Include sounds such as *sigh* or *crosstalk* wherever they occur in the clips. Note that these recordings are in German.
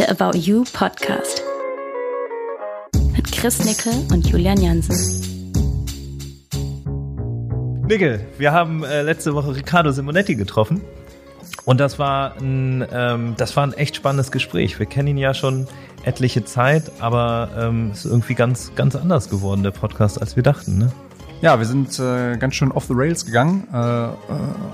der About You Podcast. Mit Chris Nickel und Julian Jansen. Nickel, wir haben äh, letzte Woche Riccardo Simonetti getroffen. Und das war, ein, ähm, das war ein echt spannendes Gespräch. Wir kennen ihn ja schon etliche Zeit, aber ähm, ist irgendwie ganz, ganz anders geworden, der Podcast, als wir dachten. Ne? Ja, wir sind äh, ganz schön off the rails gegangen, äh, äh,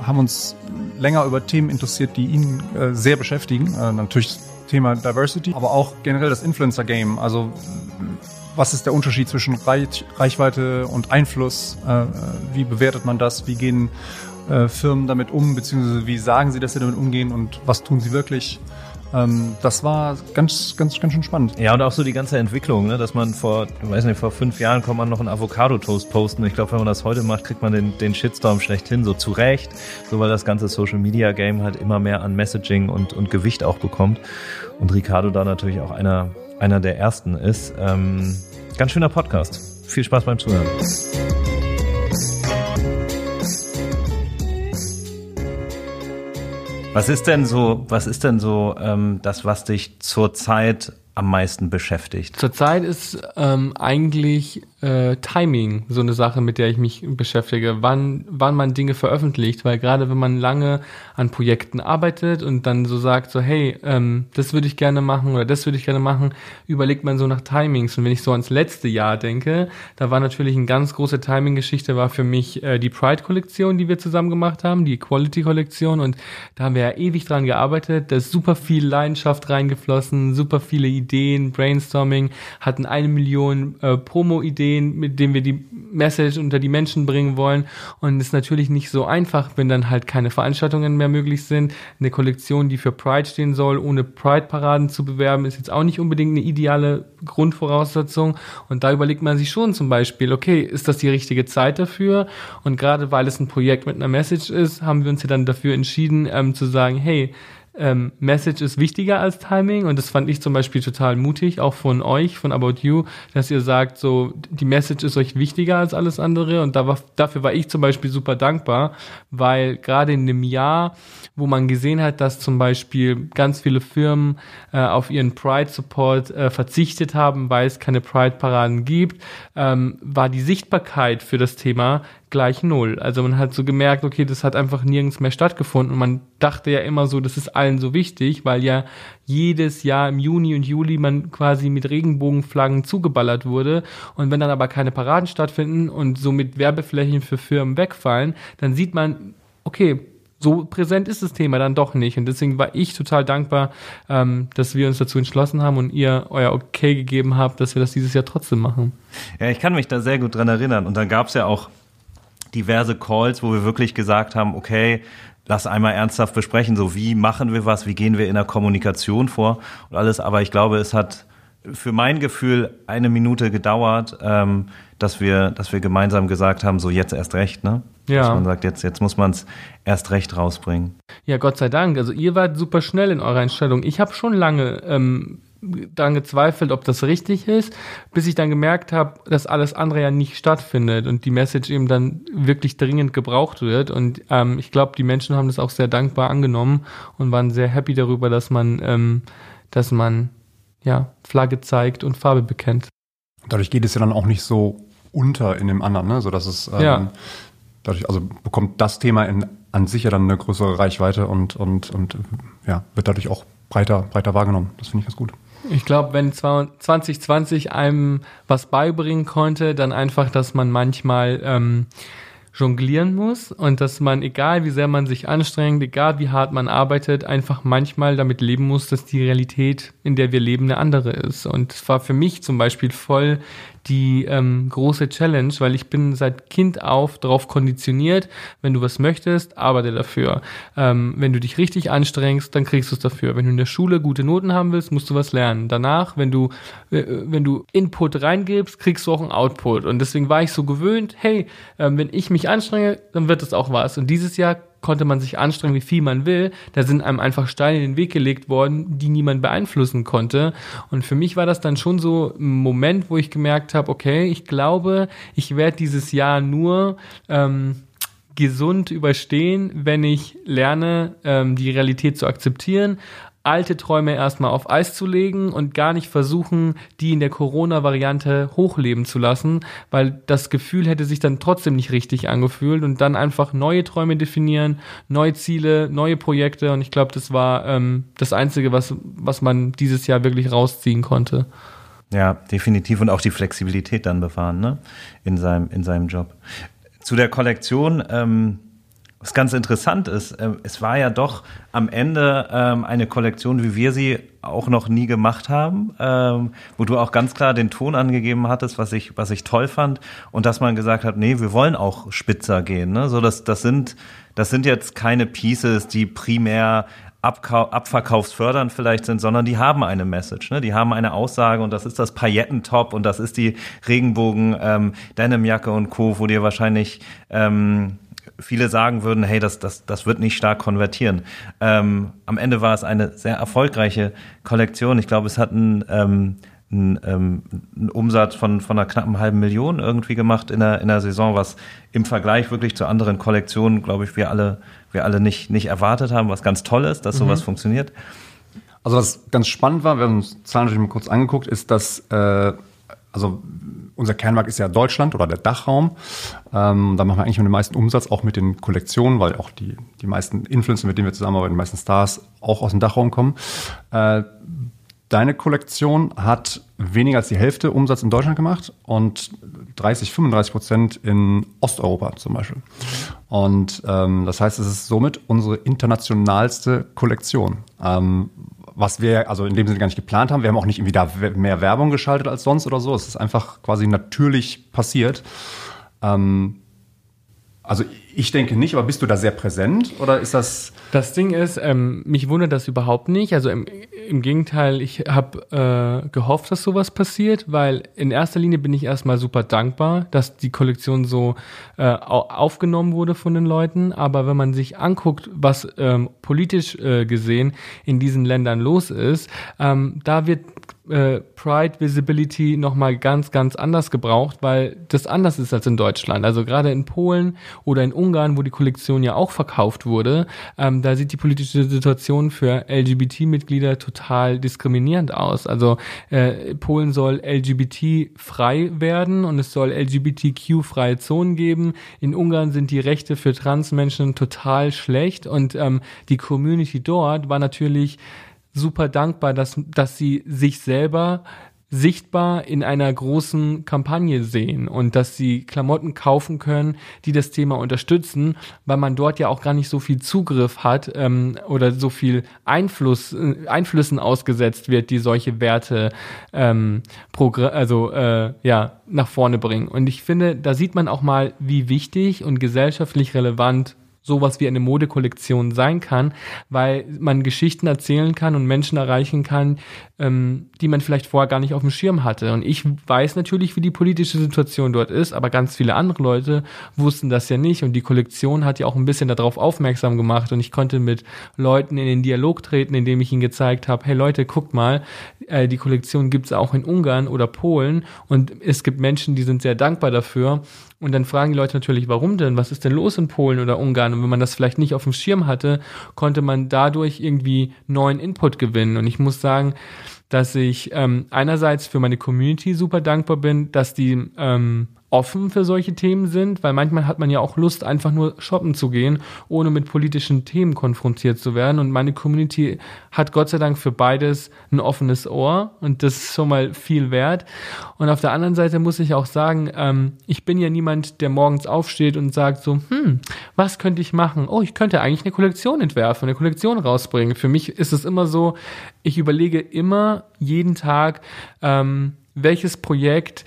haben uns länger über Themen interessiert, die ihn äh, sehr beschäftigen. Äh, natürlich Thema Diversity, aber auch generell das Influencer-Game. Also was ist der Unterschied zwischen Reich, Reichweite und Einfluss? Äh, wie bewertet man das? Wie gehen äh, Firmen damit um? Beziehungsweise wie sagen sie, dass sie damit umgehen und was tun sie wirklich? Ähm, das war ganz, ganz, ganz schön spannend. Ja, und auch so die ganze Entwicklung, ne, dass man vor, ich weiß nicht, vor fünf Jahren kann man noch einen Avocado-Toast posten. Ich glaube, wenn man das heute macht, kriegt man den, den Shitstorm schlechthin, so zurecht, so weil das ganze Social-Media-Game halt immer mehr an Messaging und, und Gewicht auch bekommt. Und Ricardo da natürlich auch einer, einer der ersten ist. Ähm, ganz schöner Podcast. Viel Spaß beim Zuhören. Was ist denn so, was ist denn so ähm, das, was dich zurzeit am meisten beschäftigt? Zurzeit ist ähm, eigentlich äh, Timing so eine Sache, mit der ich mich beschäftige. Wann, wann man Dinge veröffentlicht, weil gerade wenn man lange an Projekten arbeitet und dann so sagt, so hey, ähm, das würde ich gerne machen oder das würde ich gerne machen, überlegt man so nach Timings. Und wenn ich so ans letzte Jahr denke, da war natürlich eine ganz große Timing-Geschichte, war für mich äh, die Pride-Kollektion, die wir zusammen gemacht haben, die Equality-Kollektion. Und da haben wir ja ewig dran gearbeitet, da ist super viel Leidenschaft reingeflossen, super viele Ideen, Brainstorming, hatten eine Million äh, Promo-Ideen Ideen, mit denen wir die Message unter die Menschen bringen wollen. Und es ist natürlich nicht so einfach, wenn dann halt keine Veranstaltungen mehr möglich sind. Eine Kollektion, die für Pride stehen soll, ohne Pride-Paraden zu bewerben, ist jetzt auch nicht unbedingt eine ideale Grundvoraussetzung. Und da überlegt man sich schon zum Beispiel, okay, ist das die richtige Zeit dafür? Und gerade weil es ein Projekt mit einer Message ist, haben wir uns ja dann dafür entschieden, ähm, zu sagen, hey, ähm, Message ist wichtiger als Timing und das fand ich zum Beispiel total mutig, auch von euch, von About You, dass ihr sagt, so die Message ist euch wichtiger als alles andere und da war, dafür war ich zum Beispiel super dankbar, weil gerade in dem Jahr, wo man gesehen hat, dass zum Beispiel ganz viele Firmen äh, auf ihren Pride Support äh, verzichtet haben, weil es keine Pride Paraden gibt, ähm, war die Sichtbarkeit für das Thema gleich null. Also man hat so gemerkt, okay, das hat einfach nirgends mehr stattgefunden. Und man dachte ja immer so, das ist allen so wichtig, weil ja jedes Jahr im Juni und Juli man quasi mit Regenbogenflaggen zugeballert wurde. Und wenn dann aber keine Paraden stattfinden und somit Werbeflächen für Firmen wegfallen, dann sieht man, okay, so präsent ist das Thema dann doch nicht. Und deswegen war ich total dankbar, ähm, dass wir uns dazu entschlossen haben und ihr euer Okay gegeben habt, dass wir das dieses Jahr trotzdem machen. Ja, ich kann mich da sehr gut dran erinnern. Und dann gab es ja auch diverse Calls, wo wir wirklich gesagt haben, okay, lass einmal ernsthaft besprechen, so wie machen wir was, wie gehen wir in der Kommunikation vor und alles. Aber ich glaube, es hat für mein Gefühl eine Minute gedauert, ähm, dass wir, dass wir gemeinsam gesagt haben, so jetzt erst recht, ne? Ja. Dass man sagt, jetzt, jetzt muss man es erst recht rausbringen. Ja, Gott sei Dank. Also ihr wart super schnell in eurer Entscheidung. Ich habe schon lange ähm, daran gezweifelt, ob das richtig ist, bis ich dann gemerkt habe, dass alles andere ja nicht stattfindet und die Message eben dann wirklich dringend gebraucht wird. Und ähm, ich glaube, die Menschen haben das auch sehr dankbar angenommen und waren sehr happy darüber, dass man, ähm, dass man ja Flagge zeigt und Farbe bekennt. Dadurch geht es ja dann auch nicht so unter in dem anderen, ne? so dass es ähm, ja. dadurch also bekommt das Thema in, an sich ja dann eine größere Reichweite und und und ja wird dadurch auch breiter breiter wahrgenommen. Das finde ich ganz gut. Ich glaube, wenn 2020 einem was beibringen konnte, dann einfach, dass man manchmal ähm, jonglieren muss und dass man, egal wie sehr man sich anstrengt, egal wie hart man arbeitet, einfach manchmal damit leben muss, dass die Realität, in der wir leben, eine andere ist. Und es war für mich zum Beispiel voll die ähm, große Challenge, weil ich bin seit Kind auf darauf konditioniert, wenn du was möchtest, arbeite dafür. Ähm, wenn du dich richtig anstrengst, dann kriegst du es dafür. Wenn du in der Schule gute Noten haben willst, musst du was lernen. Danach, wenn du, äh, wenn du Input reingibst, kriegst du auch einen Output. Und deswegen war ich so gewöhnt, hey, ähm, wenn ich mich anstrenge, dann wird es auch was. Und dieses Jahr konnte man sich anstrengen, wie viel man will. Da sind einem einfach Steine in den Weg gelegt worden, die niemand beeinflussen konnte. Und für mich war das dann schon so ein Moment, wo ich gemerkt habe, okay, ich glaube, ich werde dieses Jahr nur ähm, gesund überstehen, wenn ich lerne, ähm, die Realität zu akzeptieren, alte Träume erstmal auf Eis zu legen und gar nicht versuchen, die in der Corona-Variante hochleben zu lassen, weil das Gefühl hätte sich dann trotzdem nicht richtig angefühlt und dann einfach neue Träume definieren, neue Ziele, neue Projekte und ich glaube, das war ähm, das Einzige, was, was man dieses Jahr wirklich rausziehen konnte. Ja, definitiv und auch die Flexibilität dann bewahren, ne? In seinem, in seinem Job. Zu der Kollektion, ähm, was ganz interessant ist, äh, es war ja doch am Ende ähm, eine Kollektion, wie wir sie auch noch nie gemacht haben, ähm, wo du auch ganz klar den Ton angegeben hattest, was ich, was ich toll fand und dass man gesagt hat, nee, wir wollen auch spitzer gehen. Ne? So, das, das sind, das sind jetzt keine Pieces, die primär Abkau abverkaufsfördernd vielleicht sind, sondern die haben eine Message, ne? die haben eine Aussage und das ist das Paillettentop und das ist die Regenbogen ähm, Denimjacke und Co., wo dir wahrscheinlich ähm, viele sagen würden, hey, das, das, das wird nicht stark konvertieren. Ähm, am Ende war es eine sehr erfolgreiche Kollektion. Ich glaube, es hat einen, ähm, einen, ähm, einen Umsatz von, von einer knappen halben Million irgendwie gemacht in der, in der Saison, was im Vergleich wirklich zu anderen Kollektionen, glaube ich, wir alle, wir alle nicht, nicht erwartet haben, was ganz toll ist, dass sowas mhm. funktioniert. Also was ganz spannend war, wir haben uns Zahlen natürlich mal kurz angeguckt, ist, dass äh, also unser Kernmarkt ist ja Deutschland oder der Dachraum. Ähm, da machen wir eigentlich den meisten Umsatz, auch mit den Kollektionen, weil auch die, die meisten Influencer, mit denen wir zusammenarbeiten, die meisten Stars auch aus dem Dachraum kommen. Äh, deine Kollektion hat weniger als die Hälfte Umsatz in Deutschland gemacht und 30, 35 Prozent in Osteuropa zum Beispiel. Und ähm, das heißt, es ist somit unsere internationalste Kollektion. Ähm, was wir also in dem Sinne gar nicht geplant haben. Wir haben auch nicht irgendwie da mehr Werbung geschaltet als sonst oder so. Es ist einfach quasi natürlich passiert. Ähm, also ich denke nicht, aber bist du da sehr präsent oder ist das? Das Ding ist, ähm, mich wundert das überhaupt nicht. Also im, im Gegenteil, ich habe äh, gehofft, dass sowas passiert, weil in erster Linie bin ich erstmal super dankbar, dass die Kollektion so äh, aufgenommen wurde von den Leuten. Aber wenn man sich anguckt, was ähm, politisch äh, gesehen in diesen Ländern los ist, ähm, da wird äh, Pride Visibility nochmal ganz, ganz anders gebraucht, weil das anders ist als in Deutschland. Also gerade in Polen oder in Ungarn, wo die Kollektion ja auch verkauft wurde, ähm, da sieht die politische Situation für LGBT-Mitglieder total diskriminierend aus. Also äh, Polen soll LGBT-frei werden und es soll LGBTQ-freie Zonen geben. In Ungarn sind die Rechte für Transmenschen total schlecht und ähm, die Community dort war natürlich super dankbar, dass, dass sie sich selber sichtbar in einer großen Kampagne sehen und dass sie Klamotten kaufen können, die das Thema unterstützen, weil man dort ja auch gar nicht so viel Zugriff hat ähm, oder so viel Einfluss, äh, Einflüssen ausgesetzt wird, die solche Werte ähm, also äh, ja nach vorne bringen. Und ich finde, da sieht man auch mal, wie wichtig und gesellschaftlich relevant sowas wie eine Modekollektion sein kann, weil man Geschichten erzählen kann und Menschen erreichen kann, ähm, die man vielleicht vorher gar nicht auf dem Schirm hatte. Und ich weiß natürlich, wie die politische Situation dort ist, aber ganz viele andere Leute wussten das ja nicht. Und die Kollektion hat ja auch ein bisschen darauf aufmerksam gemacht. Und ich konnte mit Leuten in den Dialog treten, indem ich ihnen gezeigt habe, hey Leute, guckt mal, äh, die Kollektion gibt's auch in Ungarn oder Polen. Und es gibt Menschen, die sind sehr dankbar dafür. Und dann fragen die Leute natürlich, warum denn? Was ist denn los in Polen oder Ungarn? Und wenn man das vielleicht nicht auf dem Schirm hatte, konnte man dadurch irgendwie neuen Input gewinnen. Und ich muss sagen, dass ich ähm, einerseits für meine Community super dankbar bin, dass die ähm, offen für solche Themen sind, weil manchmal hat man ja auch Lust, einfach nur shoppen zu gehen, ohne mit politischen Themen konfrontiert zu werden. Und meine Community hat Gott sei Dank für beides ein offenes Ohr und das ist schon mal viel wert. Und auf der anderen Seite muss ich auch sagen, ähm, ich bin ja niemand, der morgens aufsteht und sagt so, hm, was könnte ich machen? Oh, ich könnte eigentlich eine Kollektion entwerfen, eine Kollektion rausbringen. Für mich ist es immer so, ich überlege immer jeden Tag, ähm, welches Projekt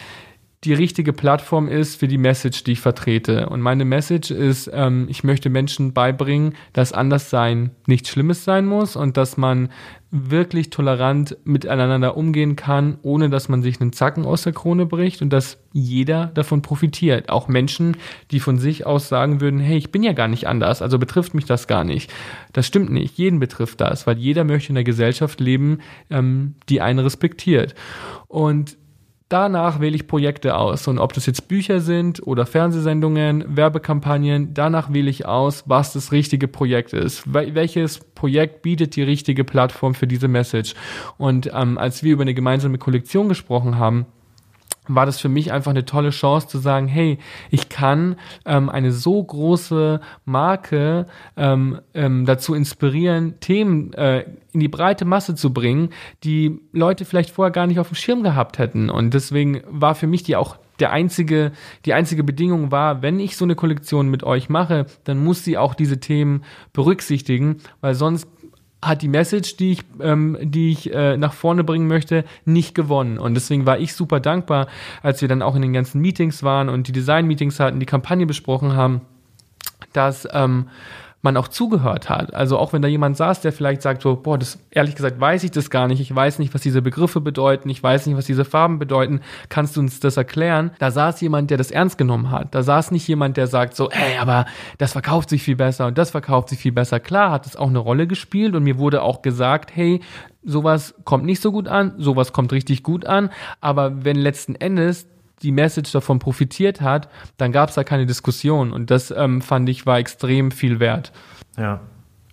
die richtige Plattform ist für die Message, die ich vertrete. Und meine Message ist, ähm, ich möchte Menschen beibringen, dass Anderssein nichts Schlimmes sein muss und dass man wirklich tolerant miteinander umgehen kann, ohne dass man sich einen Zacken aus der Krone bricht und dass jeder davon profitiert. Auch Menschen, die von sich aus sagen würden, hey, ich bin ja gar nicht anders, also betrifft mich das gar nicht. Das stimmt nicht. Jeden betrifft das, weil jeder möchte in einer Gesellschaft leben, ähm, die einen respektiert. Und Danach wähle ich Projekte aus. Und ob das jetzt Bücher sind oder Fernsehsendungen, Werbekampagnen, danach wähle ich aus, was das richtige Projekt ist. Welches Projekt bietet die richtige Plattform für diese Message? Und ähm, als wir über eine gemeinsame Kollektion gesprochen haben, war das für mich einfach eine tolle Chance zu sagen, hey, ich kann ähm, eine so große Marke ähm, ähm, dazu inspirieren, Themen äh, in die breite Masse zu bringen, die Leute vielleicht vorher gar nicht auf dem Schirm gehabt hätten. Und deswegen war für mich die auch der einzige, die einzige Bedingung war, wenn ich so eine Kollektion mit euch mache, dann muss sie auch diese Themen berücksichtigen, weil sonst hat die Message, die ich, ähm, die ich äh, nach vorne bringen möchte, nicht gewonnen. Und deswegen war ich super dankbar, als wir dann auch in den ganzen Meetings waren und die Design-Meetings hatten, die Kampagne besprochen haben, dass ähm, man auch zugehört hat. Also auch wenn da jemand saß, der vielleicht sagt so, boah, das ehrlich gesagt weiß ich das gar nicht, ich weiß nicht, was diese Begriffe bedeuten, ich weiß nicht, was diese Farben bedeuten, kannst du uns das erklären? Da saß jemand, der das ernst genommen hat. Da saß nicht jemand, der sagt so, ey, aber das verkauft sich viel besser und das verkauft sich viel besser. Klar hat es auch eine Rolle gespielt und mir wurde auch gesagt, hey, sowas kommt nicht so gut an, sowas kommt richtig gut an, aber wenn letzten Endes die Message davon profitiert hat, dann gab es da keine Diskussion. Und das ähm, fand ich war extrem viel wert. Ja.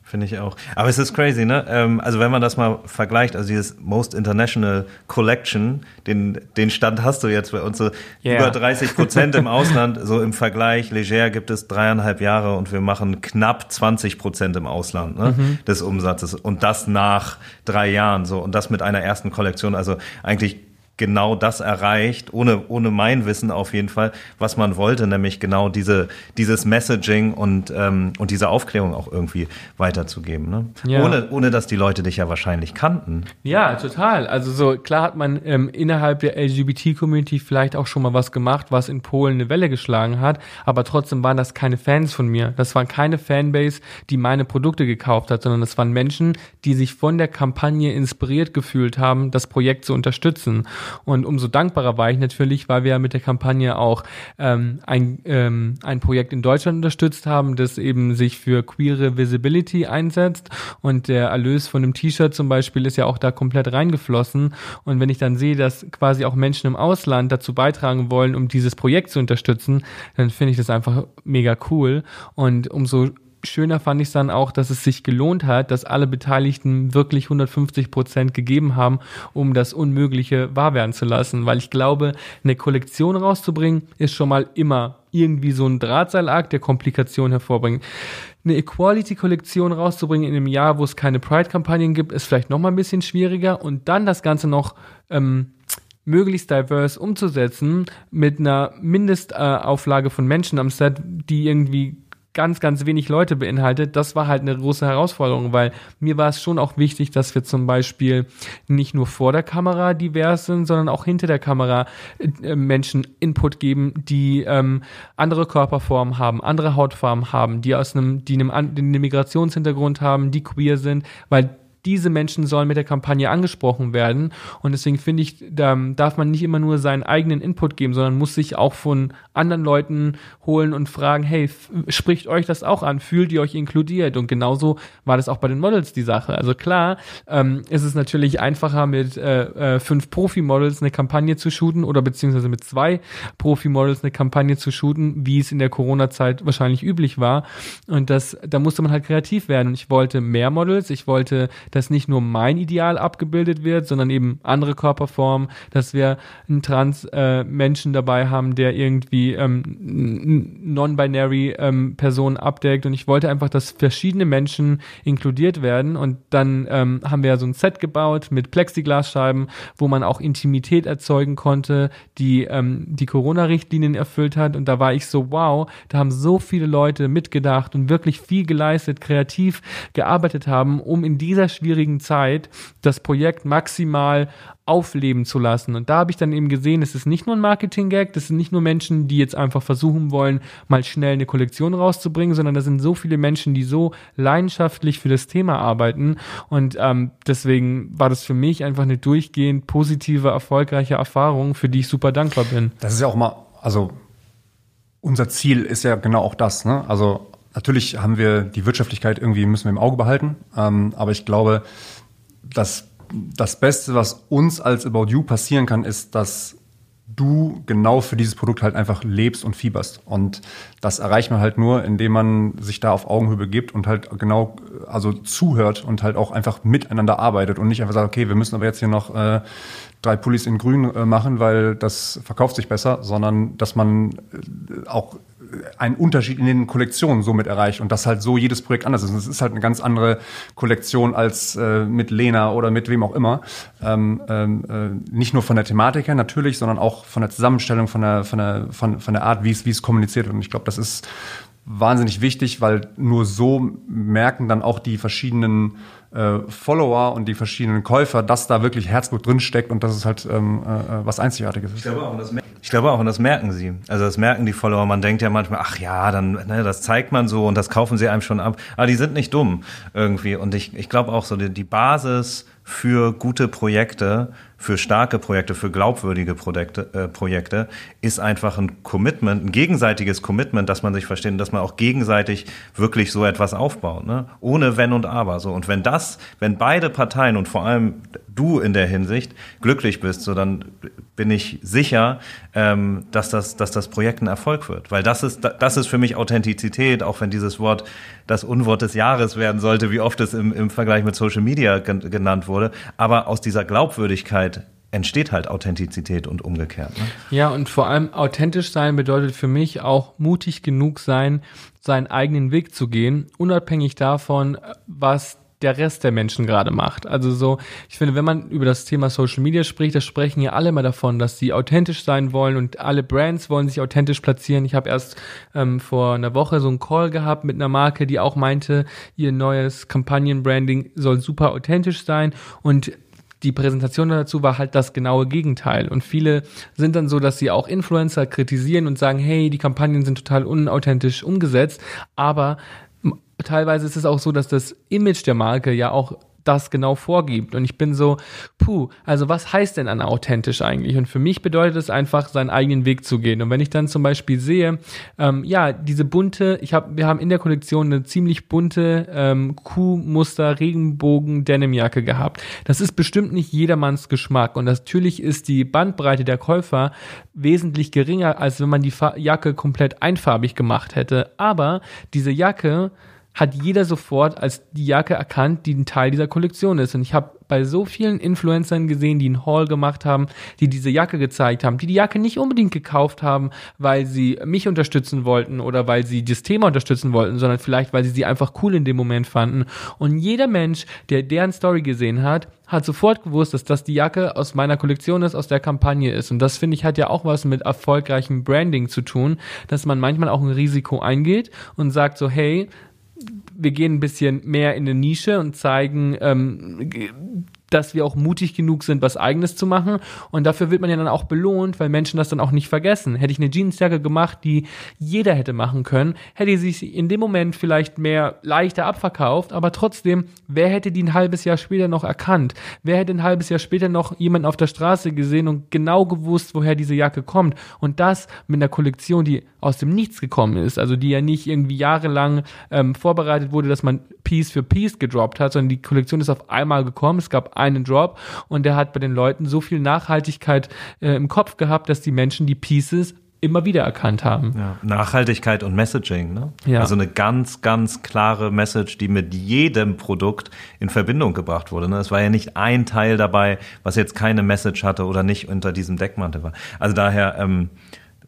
Finde ich auch. Aber es ist crazy, ne? Ähm, also wenn man das mal vergleicht, also dieses Most International Collection, den, den Stand hast du jetzt bei uns so yeah. über 30 Prozent im Ausland. So im Vergleich, Leger gibt es dreieinhalb Jahre und wir machen knapp 20 Prozent im Ausland ne, mhm. des Umsatzes. Und das nach drei Jahren so. Und das mit einer ersten Kollektion. Also eigentlich genau das erreicht, ohne, ohne mein Wissen auf jeden Fall, was man wollte, nämlich genau diese, dieses Messaging und, ähm, und diese Aufklärung auch irgendwie weiterzugeben. Ne? Ja. Ohne, ohne dass die Leute dich ja wahrscheinlich kannten. Ja, total. Also so klar hat man ähm, innerhalb der LGBT-Community vielleicht auch schon mal was gemacht, was in Polen eine Welle geschlagen hat, aber trotzdem waren das keine Fans von mir. Das waren keine Fanbase, die meine Produkte gekauft hat, sondern das waren Menschen, die sich von der Kampagne inspiriert gefühlt haben, das Projekt zu unterstützen. Und umso dankbarer war ich natürlich, weil wir ja mit der Kampagne auch ähm, ein, ähm, ein Projekt in Deutschland unterstützt haben, das eben sich für queere Visibility einsetzt. Und der Erlös von einem T-Shirt zum Beispiel ist ja auch da komplett reingeflossen. Und wenn ich dann sehe, dass quasi auch Menschen im Ausland dazu beitragen wollen, um dieses Projekt zu unterstützen, dann finde ich das einfach mega cool. Und umso schöner fand ich es dann auch, dass es sich gelohnt hat, dass alle Beteiligten wirklich 150 Prozent gegeben haben, um das Unmögliche wahr werden zu lassen. Weil ich glaube, eine Kollektion rauszubringen, ist schon mal immer irgendwie so ein Drahtseilakt, der Komplikationen hervorbringt. Eine Equality-Kollektion rauszubringen in einem Jahr, wo es keine Pride-Kampagnen gibt, ist vielleicht noch mal ein bisschen schwieriger. Und dann das Ganze noch ähm, möglichst diverse umzusetzen mit einer Mindestauflage von Menschen am Set, die irgendwie ganz, ganz wenig Leute beinhaltet, das war halt eine große Herausforderung, weil mir war es schon auch wichtig, dass wir zum Beispiel nicht nur vor der Kamera divers sind, sondern auch hinter der Kamera äh, Menschen Input geben, die ähm, andere Körperformen haben, andere Hautfarben haben, die aus einem, die einem, einem Migrationshintergrund haben, die queer sind, weil diese Menschen sollen mit der Kampagne angesprochen werden. Und deswegen finde ich, da darf man nicht immer nur seinen eigenen Input geben, sondern muss sich auch von anderen Leuten holen und fragen, hey, spricht euch das auch an? Fühlt ihr euch inkludiert? Und genauso war das auch bei den Models die Sache. Also klar, ähm, ist es natürlich einfacher mit äh, äh, fünf Profi-Models eine Kampagne zu shooten oder beziehungsweise mit zwei Profi-Models eine Kampagne zu shooten, wie es in der Corona-Zeit wahrscheinlich üblich war. Und das, da musste man halt kreativ werden. Und ich wollte mehr Models, ich wollte dass nicht nur mein Ideal abgebildet wird, sondern eben andere Körperformen, dass wir einen Trans-Menschen äh, dabei haben, der irgendwie ähm, non-binary ähm, Personen abdeckt. Und ich wollte einfach, dass verschiedene Menschen inkludiert werden. Und dann ähm, haben wir so ein Set gebaut mit Plexiglasscheiben, wo man auch Intimität erzeugen konnte, die ähm, die Corona-Richtlinien erfüllt hat. Und da war ich so, wow, da haben so viele Leute mitgedacht und wirklich viel geleistet, kreativ gearbeitet haben, um in dieser schwierigen schwierigen Zeit das Projekt maximal aufleben zu lassen. Und da habe ich dann eben gesehen, es ist nicht nur ein Marketing-Gag, das sind nicht nur Menschen, die jetzt einfach versuchen wollen, mal schnell eine Kollektion rauszubringen, sondern da sind so viele Menschen, die so leidenschaftlich für das Thema arbeiten. Und ähm, deswegen war das für mich einfach eine durchgehend positive, erfolgreiche Erfahrung, für die ich super dankbar bin. Das ist ja auch mal, also unser Ziel ist ja genau auch das, ne? Also Natürlich haben wir die Wirtschaftlichkeit irgendwie müssen wir im Auge behalten, ähm, aber ich glaube, dass das Beste, was uns als About You passieren kann, ist, dass du genau für dieses Produkt halt einfach lebst und fieberst. Und das erreicht man halt nur, indem man sich da auf Augenhöhe begibt und halt genau, also zuhört und halt auch einfach miteinander arbeitet und nicht einfach sagt, okay, wir müssen aber jetzt hier noch äh, drei Pullis in grün äh, machen, weil das verkauft sich besser, sondern dass man äh, auch einen Unterschied in den Kollektionen somit erreicht und das halt so jedes Projekt anders ist. Und es ist halt eine ganz andere Kollektion als äh, mit Lena oder mit wem auch immer. Ähm, ähm, äh, nicht nur von der Thematik her natürlich, sondern auch von der Zusammenstellung, von der, von der, von, von der Art, wie es, wie es kommuniziert wird. Und ich glaube, das ist wahnsinnig wichtig, weil nur so merken dann auch die verschiedenen äh, Follower und die verschiedenen Käufer, dass da wirklich Herzblut drinsteckt und dass es halt ähm, äh, was Einzigartiges ist. Ich glaube, auch, und das ich glaube auch, und das merken sie. Also das merken die Follower. Man denkt ja manchmal, ach ja, dann, ne, das zeigt man so und das kaufen sie einem schon ab. Aber die sind nicht dumm irgendwie. Und ich, ich glaube auch so, die, die Basis für gute Projekte, für starke Projekte, für glaubwürdige Projekte, äh, Projekte ist einfach ein Commitment, ein gegenseitiges Commitment, dass man sich versteht und dass man auch gegenseitig wirklich so etwas aufbaut, ne? ohne Wenn und Aber. So und wenn das, wenn beide Parteien und vor allem du in der Hinsicht glücklich bist, so dann bin ich sicher, ähm, dass das, dass das Projekt ein Erfolg wird, weil das ist, das ist für mich Authentizität, auch wenn dieses Wort das Unwort des Jahres werden sollte, wie oft es im, im Vergleich mit Social Media genannt wurde. Aber aus dieser Glaubwürdigkeit entsteht halt Authentizität und umgekehrt. Ne? Ja, und vor allem authentisch sein bedeutet für mich auch mutig genug sein, seinen eigenen Weg zu gehen, unabhängig davon, was der Rest der Menschen gerade macht. Also so, ich finde, wenn man über das Thema Social Media spricht, da sprechen ja alle mal davon, dass sie authentisch sein wollen und alle Brands wollen sich authentisch platzieren. Ich habe erst ähm, vor einer Woche so einen Call gehabt mit einer Marke, die auch meinte, ihr neues Kampagnenbranding soll super authentisch sein und die Präsentation dazu war halt das genaue Gegenteil. Und viele sind dann so, dass sie auch Influencer kritisieren und sagen, hey, die Kampagnen sind total unauthentisch umgesetzt. Aber teilweise ist es auch so, dass das Image der Marke ja auch das genau vorgibt. Und ich bin so, puh, also was heißt denn an authentisch eigentlich? Und für mich bedeutet es einfach, seinen eigenen Weg zu gehen. Und wenn ich dann zum Beispiel sehe, ähm, ja, diese bunte, ich habe, wir haben in der Kollektion eine ziemlich bunte ähm, Kuhmuster Regenbogen Denimjacke gehabt. Das ist bestimmt nicht jedermanns Geschmack. Und natürlich ist die Bandbreite der Käufer wesentlich geringer, als wenn man die Jacke komplett einfarbig gemacht hätte. Aber diese Jacke hat jeder sofort als die Jacke erkannt, die ein Teil dieser Kollektion ist. Und ich habe bei so vielen Influencern gesehen, die einen Haul gemacht haben, die diese Jacke gezeigt haben, die die Jacke nicht unbedingt gekauft haben, weil sie mich unterstützen wollten oder weil sie das Thema unterstützen wollten, sondern vielleicht, weil sie sie einfach cool in dem Moment fanden. Und jeder Mensch, der deren Story gesehen hat, hat sofort gewusst, dass das die Jacke aus meiner Kollektion ist, aus der Kampagne ist. Und das finde ich hat ja auch was mit erfolgreichem Branding zu tun, dass man manchmal auch ein Risiko eingeht und sagt so, hey, wir gehen ein bisschen mehr in eine Nische und zeigen, ähm, dass wir auch mutig genug sind, was eigenes zu machen. Und dafür wird man ja dann auch belohnt, weil Menschen das dann auch nicht vergessen. Hätte ich eine Jeansjacke gemacht, die jeder hätte machen können, hätte sie sich in dem Moment vielleicht mehr leichter abverkauft, aber trotzdem, wer hätte die ein halbes Jahr später noch erkannt? Wer hätte ein halbes Jahr später noch jemanden auf der Straße gesehen und genau gewusst, woher diese Jacke kommt? Und das mit einer Kollektion, die aus dem Nichts gekommen ist, also die ja nicht irgendwie jahrelang ähm, vorbereitet wurde, dass man Piece für Piece gedroppt hat, sondern die Kollektion ist auf einmal gekommen. Es gab einen Drop und der hat bei den Leuten so viel Nachhaltigkeit äh, im Kopf gehabt, dass die Menschen die Pieces immer wieder erkannt haben. Ja, Nachhaltigkeit und Messaging, ne? Ja. Also eine ganz, ganz klare Message, die mit jedem Produkt in Verbindung gebracht wurde. Ne? Es war ja nicht ein Teil dabei, was jetzt keine Message hatte oder nicht unter diesem Deckmantel war. Also daher, ähm,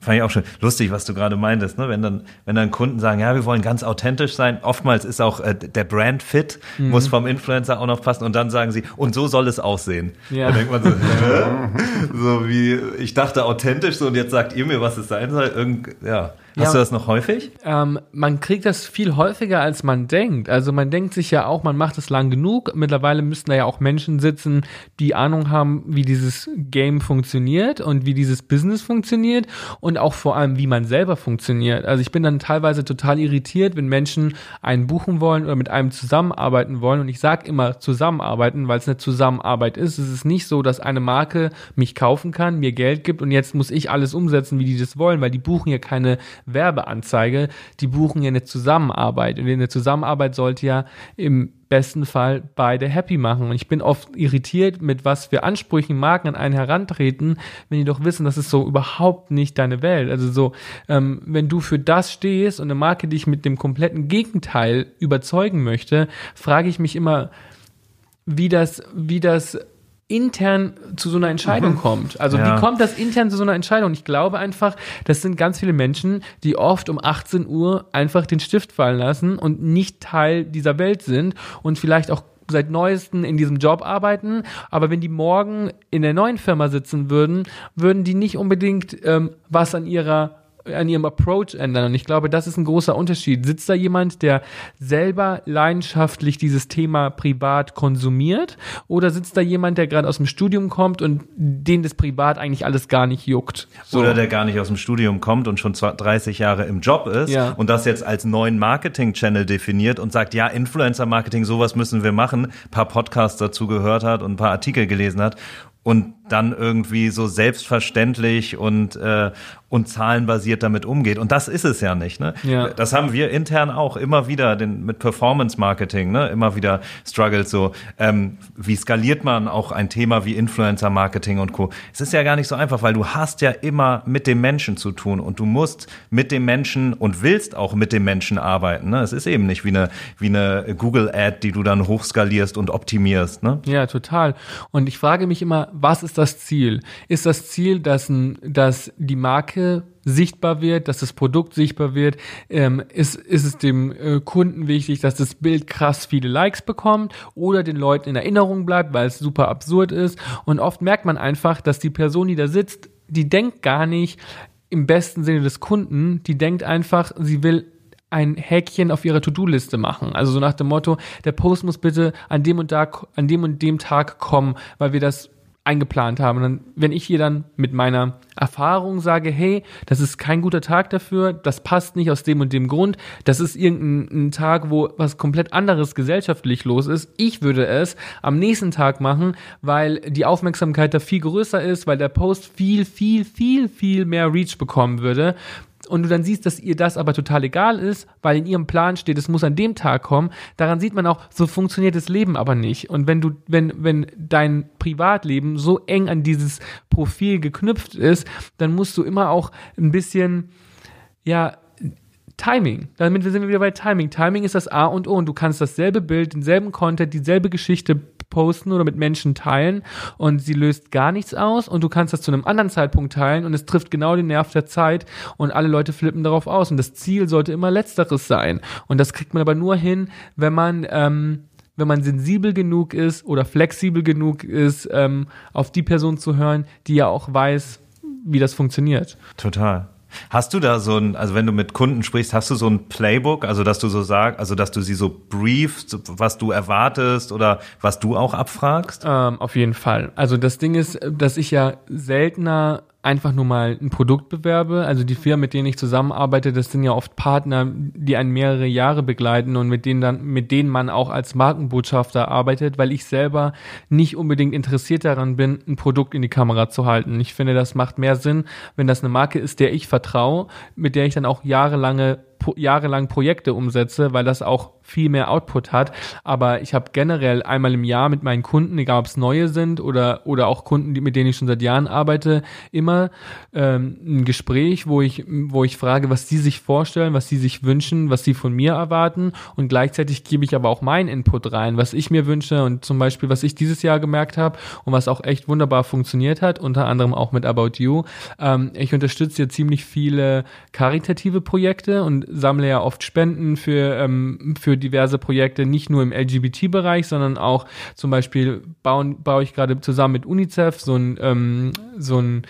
Fand ich auch schon lustig, was du gerade meintest, ne? Wenn dann, wenn dann Kunden sagen, ja, wir wollen ganz authentisch sein. Oftmals ist auch äh, der Brand fit, mhm. muss vom Influencer auch noch passen und dann sagen sie, und so soll es aussehen. Ja. Da denkt man so, *laughs* so wie, ich dachte authentisch so und jetzt sagt ihr mir, was es sein soll. Irgend, ja. Hast ja, du das noch häufig? Ähm, man kriegt das viel häufiger, als man denkt. Also man denkt sich ja auch, man macht es lang genug. Mittlerweile müssten da ja auch Menschen sitzen, die Ahnung haben, wie dieses Game funktioniert und wie dieses Business funktioniert und auch vor allem, wie man selber funktioniert. Also ich bin dann teilweise total irritiert, wenn Menschen einen buchen wollen oder mit einem zusammenarbeiten wollen. Und ich sage immer zusammenarbeiten, weil es eine Zusammenarbeit ist. Es ist nicht so, dass eine Marke mich kaufen kann, mir Geld gibt und jetzt muss ich alles umsetzen, wie die das wollen, weil die buchen ja keine Werbeanzeige, die buchen ja eine Zusammenarbeit. Und in der Zusammenarbeit sollte ja im besten Fall beide happy machen. Und ich bin oft irritiert, mit was für Ansprüchen Marken an einen herantreten, wenn die doch wissen, das ist so überhaupt nicht deine Welt. Also so, ähm, wenn du für das stehst und eine Marke dich mit dem kompletten Gegenteil überzeugen möchte, frage ich mich immer, wie das, wie das intern zu so einer Entscheidung mhm. kommt. Also ja. wie kommt das intern zu so einer Entscheidung? Ich glaube einfach, das sind ganz viele Menschen, die oft um 18 Uhr einfach den Stift fallen lassen und nicht Teil dieser Welt sind und vielleicht auch seit neuesten in diesem Job arbeiten, aber wenn die morgen in der neuen Firma sitzen würden, würden die nicht unbedingt ähm, was an ihrer an ihrem Approach ändern. Und ich glaube, das ist ein großer Unterschied. Sitzt da jemand, der selber leidenschaftlich dieses Thema privat konsumiert? Oder sitzt da jemand, der gerade aus dem Studium kommt und den das privat eigentlich alles gar nicht juckt? So. Oder der gar nicht aus dem Studium kommt und schon 30 Jahre im Job ist ja. und das jetzt als neuen Marketing-Channel definiert und sagt, ja, Influencer-Marketing, sowas müssen wir machen, ein paar Podcasts dazu gehört hat und ein paar Artikel gelesen hat und dann irgendwie so selbstverständlich und äh, und zahlenbasiert damit umgeht. Und das ist es ja nicht. Ne? Ja. Das haben wir intern auch immer wieder den, mit Performance Marketing, ne? immer wieder struggles so. Ähm, wie skaliert man auch ein Thema wie Influencer Marketing und Co. Es ist ja gar nicht so einfach, weil du hast ja immer mit dem Menschen zu tun und du musst mit dem Menschen und willst auch mit dem Menschen arbeiten. Ne? Es ist eben nicht wie eine, wie eine Google Ad, die du dann hochskalierst und optimierst. Ne? Ja, total. Und ich frage mich immer, was ist das Ziel? Ist das Ziel, dass, dass die Marke sichtbar wird, dass das Produkt sichtbar wird? Ähm, ist, ist es dem äh, Kunden wichtig, dass das Bild krass viele Likes bekommt oder den Leuten in Erinnerung bleibt, weil es super absurd ist? Und oft merkt man einfach, dass die Person, die da sitzt, die denkt gar nicht im besten Sinne des Kunden, die denkt einfach, sie will ein Häkchen auf ihrer To-Do-Liste machen. Also so nach dem Motto, der Post muss bitte an dem und da, an dem und dem Tag kommen, weil wir das eingeplant haben. Und dann, wenn ich hier dann mit meiner Erfahrung sage, hey, das ist kein guter Tag dafür, das passt nicht aus dem und dem Grund, das ist irgendein Tag, wo was komplett anderes gesellschaftlich los ist. Ich würde es am nächsten Tag machen, weil die Aufmerksamkeit da viel größer ist, weil der Post viel, viel, viel, viel mehr Reach bekommen würde und du dann siehst, dass ihr das aber total egal ist, weil in ihrem Plan steht, es muss an dem Tag kommen, daran sieht man auch, so funktioniert das Leben aber nicht. Und wenn du, wenn, wenn dein Privatleben so eng an dieses Profil geknüpft ist, dann musst du immer auch ein bisschen, ja, Timing. Damit sind wir wieder bei Timing. Timing ist das A und O und du kannst dasselbe Bild, denselben Content, dieselbe Geschichte posten oder mit Menschen teilen und sie löst gar nichts aus und du kannst das zu einem anderen Zeitpunkt teilen und es trifft genau den Nerv der Zeit und alle Leute flippen darauf aus und das Ziel sollte immer letzteres sein und das kriegt man aber nur hin, wenn man ähm, wenn man sensibel genug ist oder flexibel genug ist, ähm, auf die Person zu hören, die ja auch weiß, wie das funktioniert. Total. Hast du da so ein, also wenn du mit Kunden sprichst, hast du so ein Playbook, also dass du so sagst, also dass du sie so briefst, was du erwartest oder was du auch abfragst? Ähm, auf jeden Fall. Also das Ding ist, dass ich ja seltener einfach nur mal ein Produkt bewerbe. Also die Firmen, mit denen ich zusammenarbeite, das sind ja oft Partner, die einen mehrere Jahre begleiten und mit denen dann, mit denen man auch als Markenbotschafter arbeitet, weil ich selber nicht unbedingt interessiert daran bin, ein Produkt in die Kamera zu halten. Ich finde, das macht mehr Sinn, wenn das eine Marke ist, der ich vertraue, mit der ich dann auch jahrelange jahrelang Projekte umsetze, weil das auch viel mehr Output hat. Aber ich habe generell einmal im Jahr mit meinen Kunden, egal ob es neue sind oder, oder auch Kunden, mit denen ich schon seit Jahren arbeite, immer ähm, ein Gespräch, wo ich, wo ich frage, was sie sich vorstellen, was sie sich wünschen, was sie von mir erwarten. Und gleichzeitig gebe ich aber auch meinen Input rein, was ich mir wünsche und zum Beispiel, was ich dieses Jahr gemerkt habe und was auch echt wunderbar funktioniert hat, unter anderem auch mit About You. Ähm, ich unterstütze ja ziemlich viele karitative Projekte und sammle ja oft Spenden für, ähm, für diverse Projekte, nicht nur im LGBT-Bereich, sondern auch zum Beispiel bauen, baue ich gerade zusammen mit UNICEF so ein, ähm, so ein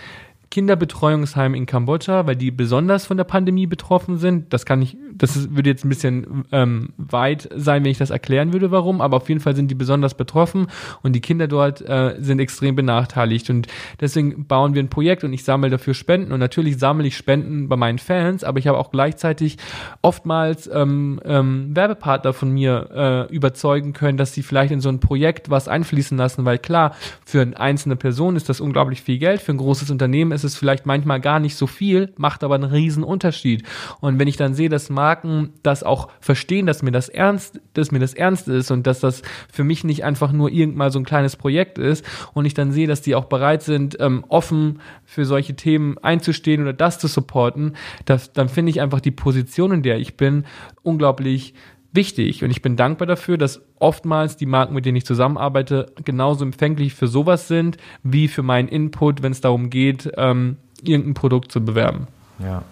Kinderbetreuungsheim in Kambodscha, weil die besonders von der Pandemie betroffen sind. Das kann ich das würde jetzt ein bisschen ähm, weit sein, wenn ich das erklären würde, warum, aber auf jeden Fall sind die besonders betroffen und die Kinder dort äh, sind extrem benachteiligt und deswegen bauen wir ein Projekt und ich sammle dafür Spenden und natürlich sammle ich Spenden bei meinen Fans, aber ich habe auch gleichzeitig oftmals ähm, ähm, Werbepartner von mir äh, überzeugen können, dass sie vielleicht in so ein Projekt was einfließen lassen, weil klar, für eine einzelne Person ist das unglaublich viel Geld, für ein großes Unternehmen ist es vielleicht manchmal gar nicht so viel, macht aber einen riesen Unterschied. Und wenn ich dann sehe, dass Marken das auch verstehen, dass mir das ernst, dass mir das ernst ist und dass das für mich nicht einfach nur irgendwann so ein kleines Projekt ist und ich dann sehe, dass die auch bereit sind, ähm, offen für solche Themen einzustehen oder das zu supporten, das, dann finde ich einfach die Position, in der ich bin, unglaublich wichtig und ich bin dankbar dafür, dass oftmals die Marken, mit denen ich zusammenarbeite, genauso empfänglich für sowas sind, wie für meinen Input, wenn es darum geht, ähm, irgendein Produkt zu bewerben. Ja.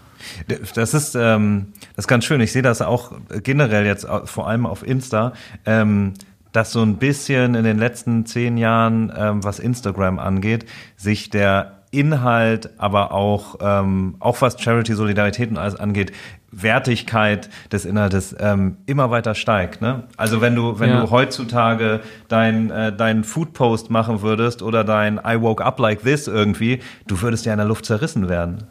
Das ist, ähm, das ist ganz schön. Ich sehe das auch generell jetzt vor allem auf Insta, ähm, dass so ein bisschen in den letzten zehn Jahren, ähm, was Instagram angeht, sich der Inhalt, aber auch, ähm, auch was Charity, Solidarität und alles angeht, Wertigkeit des Inhaltes ähm, immer weiter steigt. Ne? Also wenn du, wenn ja. du heutzutage dein, äh, dein Foodpost machen würdest oder dein I woke up like this irgendwie, du würdest ja in der Luft zerrissen werden.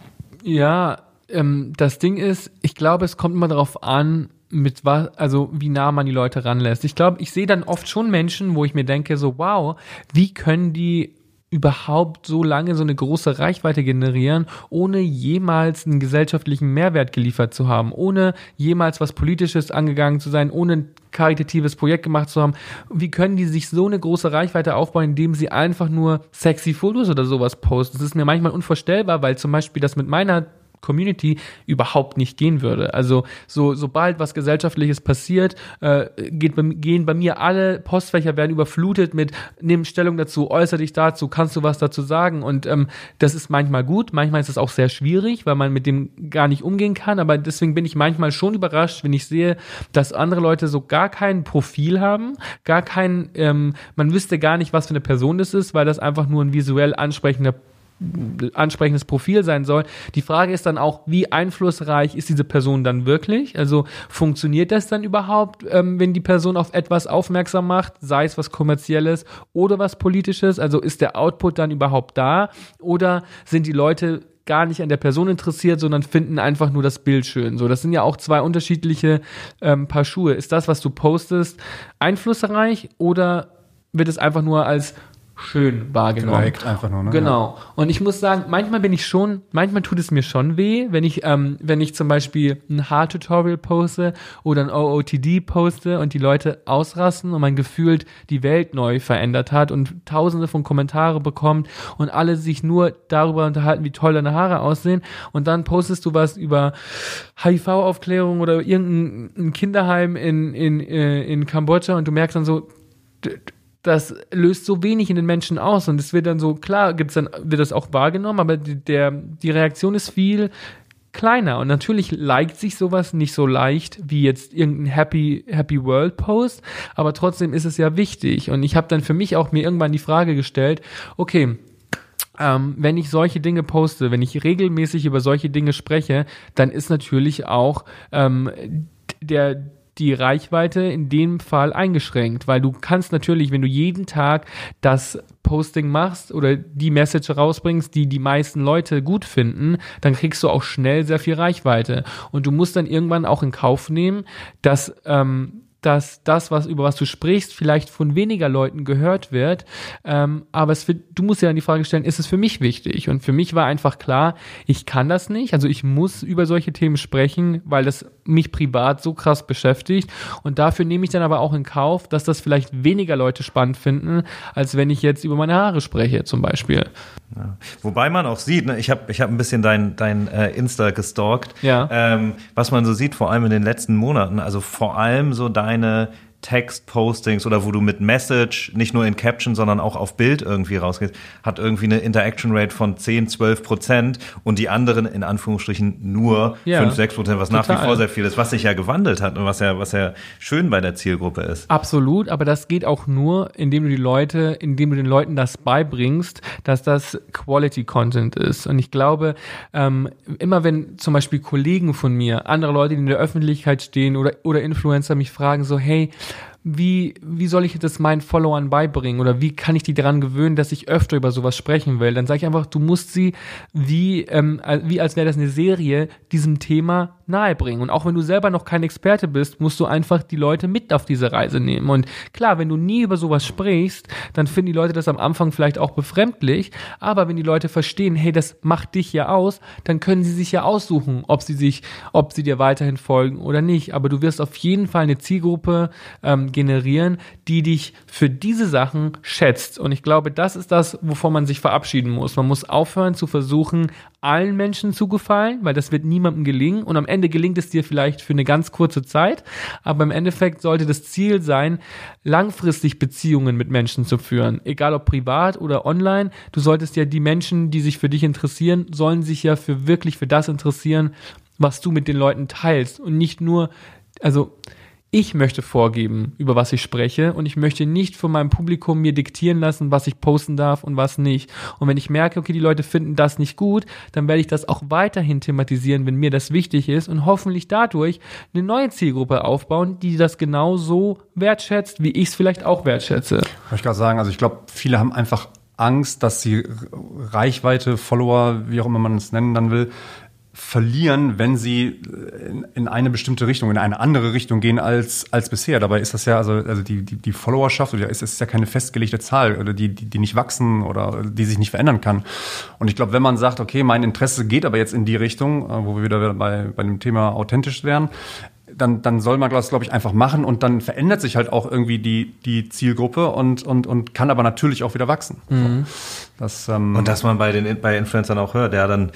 Ja, ähm, das Ding ist, ich glaube, es kommt immer darauf an, mit was, also wie nah man die Leute ranlässt. Ich glaube, ich sehe dann oft schon Menschen, wo ich mir denke, so wow, wie können die überhaupt so lange so eine große Reichweite generieren, ohne jemals einen gesellschaftlichen Mehrwert geliefert zu haben, ohne jemals was Politisches angegangen zu sein, ohne ein karitatives Projekt gemacht zu haben. Wie können die sich so eine große Reichweite aufbauen, indem sie einfach nur sexy Fotos oder sowas posten? Das ist mir manchmal unvorstellbar, weil zum Beispiel das mit meiner Community überhaupt nicht gehen würde. Also so sobald was gesellschaftliches passiert, äh, geht, gehen bei mir alle Postfächer werden überflutet mit nimm Stellung dazu, äußere dich dazu, kannst du was dazu sagen und ähm, das ist manchmal gut, manchmal ist es auch sehr schwierig, weil man mit dem gar nicht umgehen kann, aber deswegen bin ich manchmal schon überrascht, wenn ich sehe, dass andere Leute so gar kein Profil haben, gar kein, ähm, man wüsste gar nicht, was für eine Person das ist, weil das einfach nur ein visuell ansprechender ansprechendes Profil sein soll. Die Frage ist dann auch, wie einflussreich ist diese Person dann wirklich? Also funktioniert das dann überhaupt, ähm, wenn die Person auf etwas aufmerksam macht, sei es was kommerzielles oder was politisches? Also ist der Output dann überhaupt da? Oder sind die Leute gar nicht an der Person interessiert, sondern finden einfach nur das Bild schön. So, das sind ja auch zwei unterschiedliche ähm, Paar Schuhe. Ist das, was du postest, einflussreich oder wird es einfach nur als schön wahrgenommen. Geliked einfach nur, ne? Genau. Und ich muss sagen, manchmal bin ich schon, manchmal tut es mir schon weh, wenn ich, ähm, wenn ich zum Beispiel ein Haartutorial poste oder ein OOTD poste und die Leute ausrasten und man gefühlt die Welt neu verändert hat und tausende von Kommentare bekommt und alle sich nur darüber unterhalten, wie toll deine Haare aussehen und dann postest du was über HIV-Aufklärung oder irgendein Kinderheim in, in, äh, in Kambodscha und du merkst dann so, das löst so wenig in den Menschen aus und es wird dann so, klar, gibt's dann, wird das auch wahrgenommen, aber die, der, die Reaktion ist viel kleiner und natürlich liked sich sowas nicht so leicht wie jetzt irgendein Happy, Happy World Post, aber trotzdem ist es ja wichtig und ich habe dann für mich auch mir irgendwann die Frage gestellt, okay, ähm, wenn ich solche Dinge poste, wenn ich regelmäßig über solche Dinge spreche, dann ist natürlich auch ähm, der die Reichweite in dem Fall eingeschränkt, weil du kannst natürlich, wenn du jeden Tag das Posting machst oder die Message rausbringst, die die meisten Leute gut finden, dann kriegst du auch schnell sehr viel Reichweite. Und du musst dann irgendwann auch in Kauf nehmen, dass ähm, dass das, was über was du sprichst, vielleicht von weniger Leuten gehört wird. Ähm, aber es du musst ja dann die Frage stellen, ist es für mich wichtig? Und für mich war einfach klar, ich kann das nicht. Also ich muss über solche Themen sprechen, weil das mich privat so krass beschäftigt. Und dafür nehme ich dann aber auch in Kauf, dass das vielleicht weniger Leute spannend finden, als wenn ich jetzt über meine Haare spreche, zum Beispiel. Ja. Wobei man auch sieht, ne, ich habe ich hab ein bisschen dein, dein äh, Insta gestalkt, ja. ähm, was man so sieht, vor allem in den letzten Monaten, also vor allem so deine Text-Postings oder wo du mit Message nicht nur in Caption, sondern auch auf Bild irgendwie rausgehst, hat irgendwie eine Interaction Rate von 10, 12 Prozent und die anderen in Anführungsstrichen nur Ja, 5, 6 Prozent, was nach wie total. vor sehr viel ist, was sich ja gewandelt hat und was ja, was ja schön bei der Zielgruppe ist. Absolut, aber das geht auch nur, indem du die Leute, indem du den Leuten das beibringst, dass das Quality Content ist. Und ich glaube, ähm, immer wenn zum Beispiel Kollegen von mir, andere Leute, die in der Öffentlichkeit stehen oder, oder Influencer mich fragen so, hey, wie, wie soll ich das meinen Followern beibringen oder wie kann ich die daran gewöhnen, dass ich öfter über sowas sprechen will? Dann sage ich einfach, du musst sie wie, ähm, wie als wäre das eine Serie, diesem Thema nahebringen. Und auch wenn du selber noch kein Experte bist, musst du einfach die Leute mit auf diese Reise nehmen. Und klar, wenn du nie über sowas sprichst, dann finden die Leute das am Anfang vielleicht auch befremdlich. Aber wenn die Leute verstehen, hey, das macht dich ja aus, dann können sie sich ja aussuchen, ob sie sich, ob sie dir weiterhin folgen oder nicht. Aber du wirst auf jeden Fall eine Zielgruppe ähm, generieren, die dich für diese Sachen schätzt. Und ich glaube, das ist das, wovon man sich verabschieden muss. Man muss aufhören zu versuchen, allen Menschen zu gefallen, weil das wird niemandem gelingen. Und am Ende gelingt es dir vielleicht für eine ganz kurze Zeit. Aber im Endeffekt sollte das Ziel sein, langfristig Beziehungen mit Menschen zu führen. Egal ob privat oder online. Du solltest ja die Menschen, die sich für dich interessieren, sollen sich ja für wirklich für das interessieren, was du mit den Leuten teilst. Und nicht nur, also, ich möchte vorgeben, über was ich spreche und ich möchte nicht von meinem Publikum mir diktieren lassen, was ich posten darf und was nicht. Und wenn ich merke, okay, die Leute finden das nicht gut, dann werde ich das auch weiterhin thematisieren, wenn mir das wichtig ist und hoffentlich dadurch eine neue Zielgruppe aufbauen, die das genauso wertschätzt, wie ich es vielleicht auch wertschätze. Ich gerade sagen, also ich glaube, viele haben einfach Angst, dass sie Reichweite, Follower, wie auch immer man es nennen dann will, verlieren, wenn sie in, in eine bestimmte Richtung, in eine andere Richtung gehen als, als bisher. Dabei ist das ja, also, also die, die, die Followerschaft, oder es ist ja keine festgelegte Zahl, oder die, die, die nicht wachsen oder die sich nicht verändern kann. Und ich glaube, wenn man sagt, okay, mein Interesse geht aber jetzt in die Richtung, äh, wo wir wieder bei, bei dem Thema authentisch wären, dann, dann soll man das, glaube ich, einfach machen und dann verändert sich halt auch irgendwie die, die Zielgruppe und, und, und kann aber natürlich auch wieder wachsen. So. Das, ähm, Und dass man bei den bei Influencern auch hört, ja, dann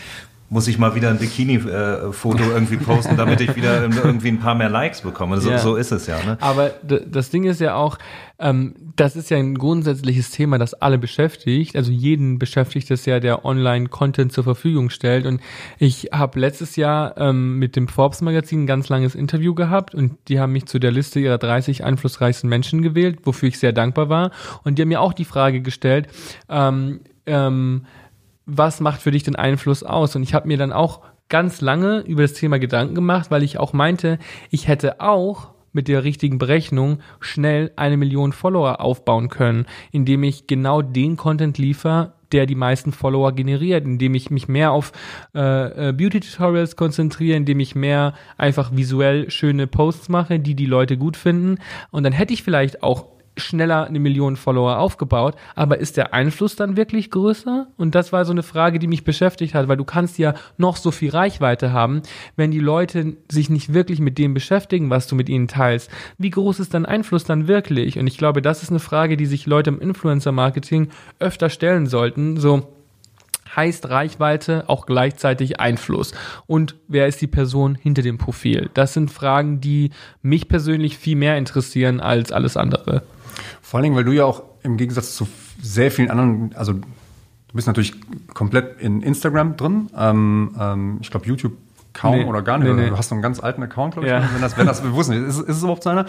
muss ich mal wieder ein Bikini-Foto irgendwie posten, damit ich wieder irgendwie ein paar mehr Likes bekomme. So, Ja. so ist es ja. Ne? Aber das Ding ist ja auch, ähm, das ist ja ein grundsätzliches Thema, das alle beschäftigt. Also jeden beschäftigt es ja, der Online-Content zur Verfügung stellt. Und ich habe letztes Jahr ähm, mit dem Forbes-Magazin ein ganz langes Interview gehabt und die haben mich zu der Liste ihrer 30 einflussreichsten Menschen gewählt, wofür ich sehr dankbar war. Und die haben mir auch die Frage gestellt, ähm, ähm, was macht für dich den Einfluss aus? Und ich habe mir dann auch ganz lange über das Thema Gedanken gemacht, weil ich auch meinte, ich hätte auch mit der richtigen Berechnung schnell eine Million Follower aufbauen können, indem ich genau den Content liefere, der die meisten Follower generiert, indem ich mich mehr auf äh, äh, Beauty-Tutorials konzentriere, indem ich mehr einfach visuell schöne Posts mache, die die Leute gut finden. Und dann hätte ich vielleicht auch schneller eine Million Follower aufgebaut, aber ist der Einfluss dann wirklich größer? Und das war so eine Frage, die mich beschäftigt hat, weil du kannst ja noch so viel Reichweite haben, wenn die Leute sich nicht wirklich mit dem beschäftigen, was du mit ihnen teilst. Wie groß ist dein Einfluss dann wirklich? Und ich glaube, das ist eine Frage, die sich Leute im Influencer-Marketing öfter stellen sollten. So, heißt Reichweite auch gleichzeitig Einfluss. Und wer ist die Person hinter dem Profil? Das sind Fragen, die mich persönlich viel mehr interessieren als alles andere. Vor allen Dingen, weil du ja auch im Gegensatz zu sehr vielen anderen, also du bist natürlich komplett in Instagram drin. Ähm, ähm, ich glaube, YouTube kaum Nee, oder gar nicht. nee, Oder nee. Du hast so einen ganz alten Account, glaube ich, Ja. wenn das, wenn das bewusst ist. Ist, ist es überhaupt so einer?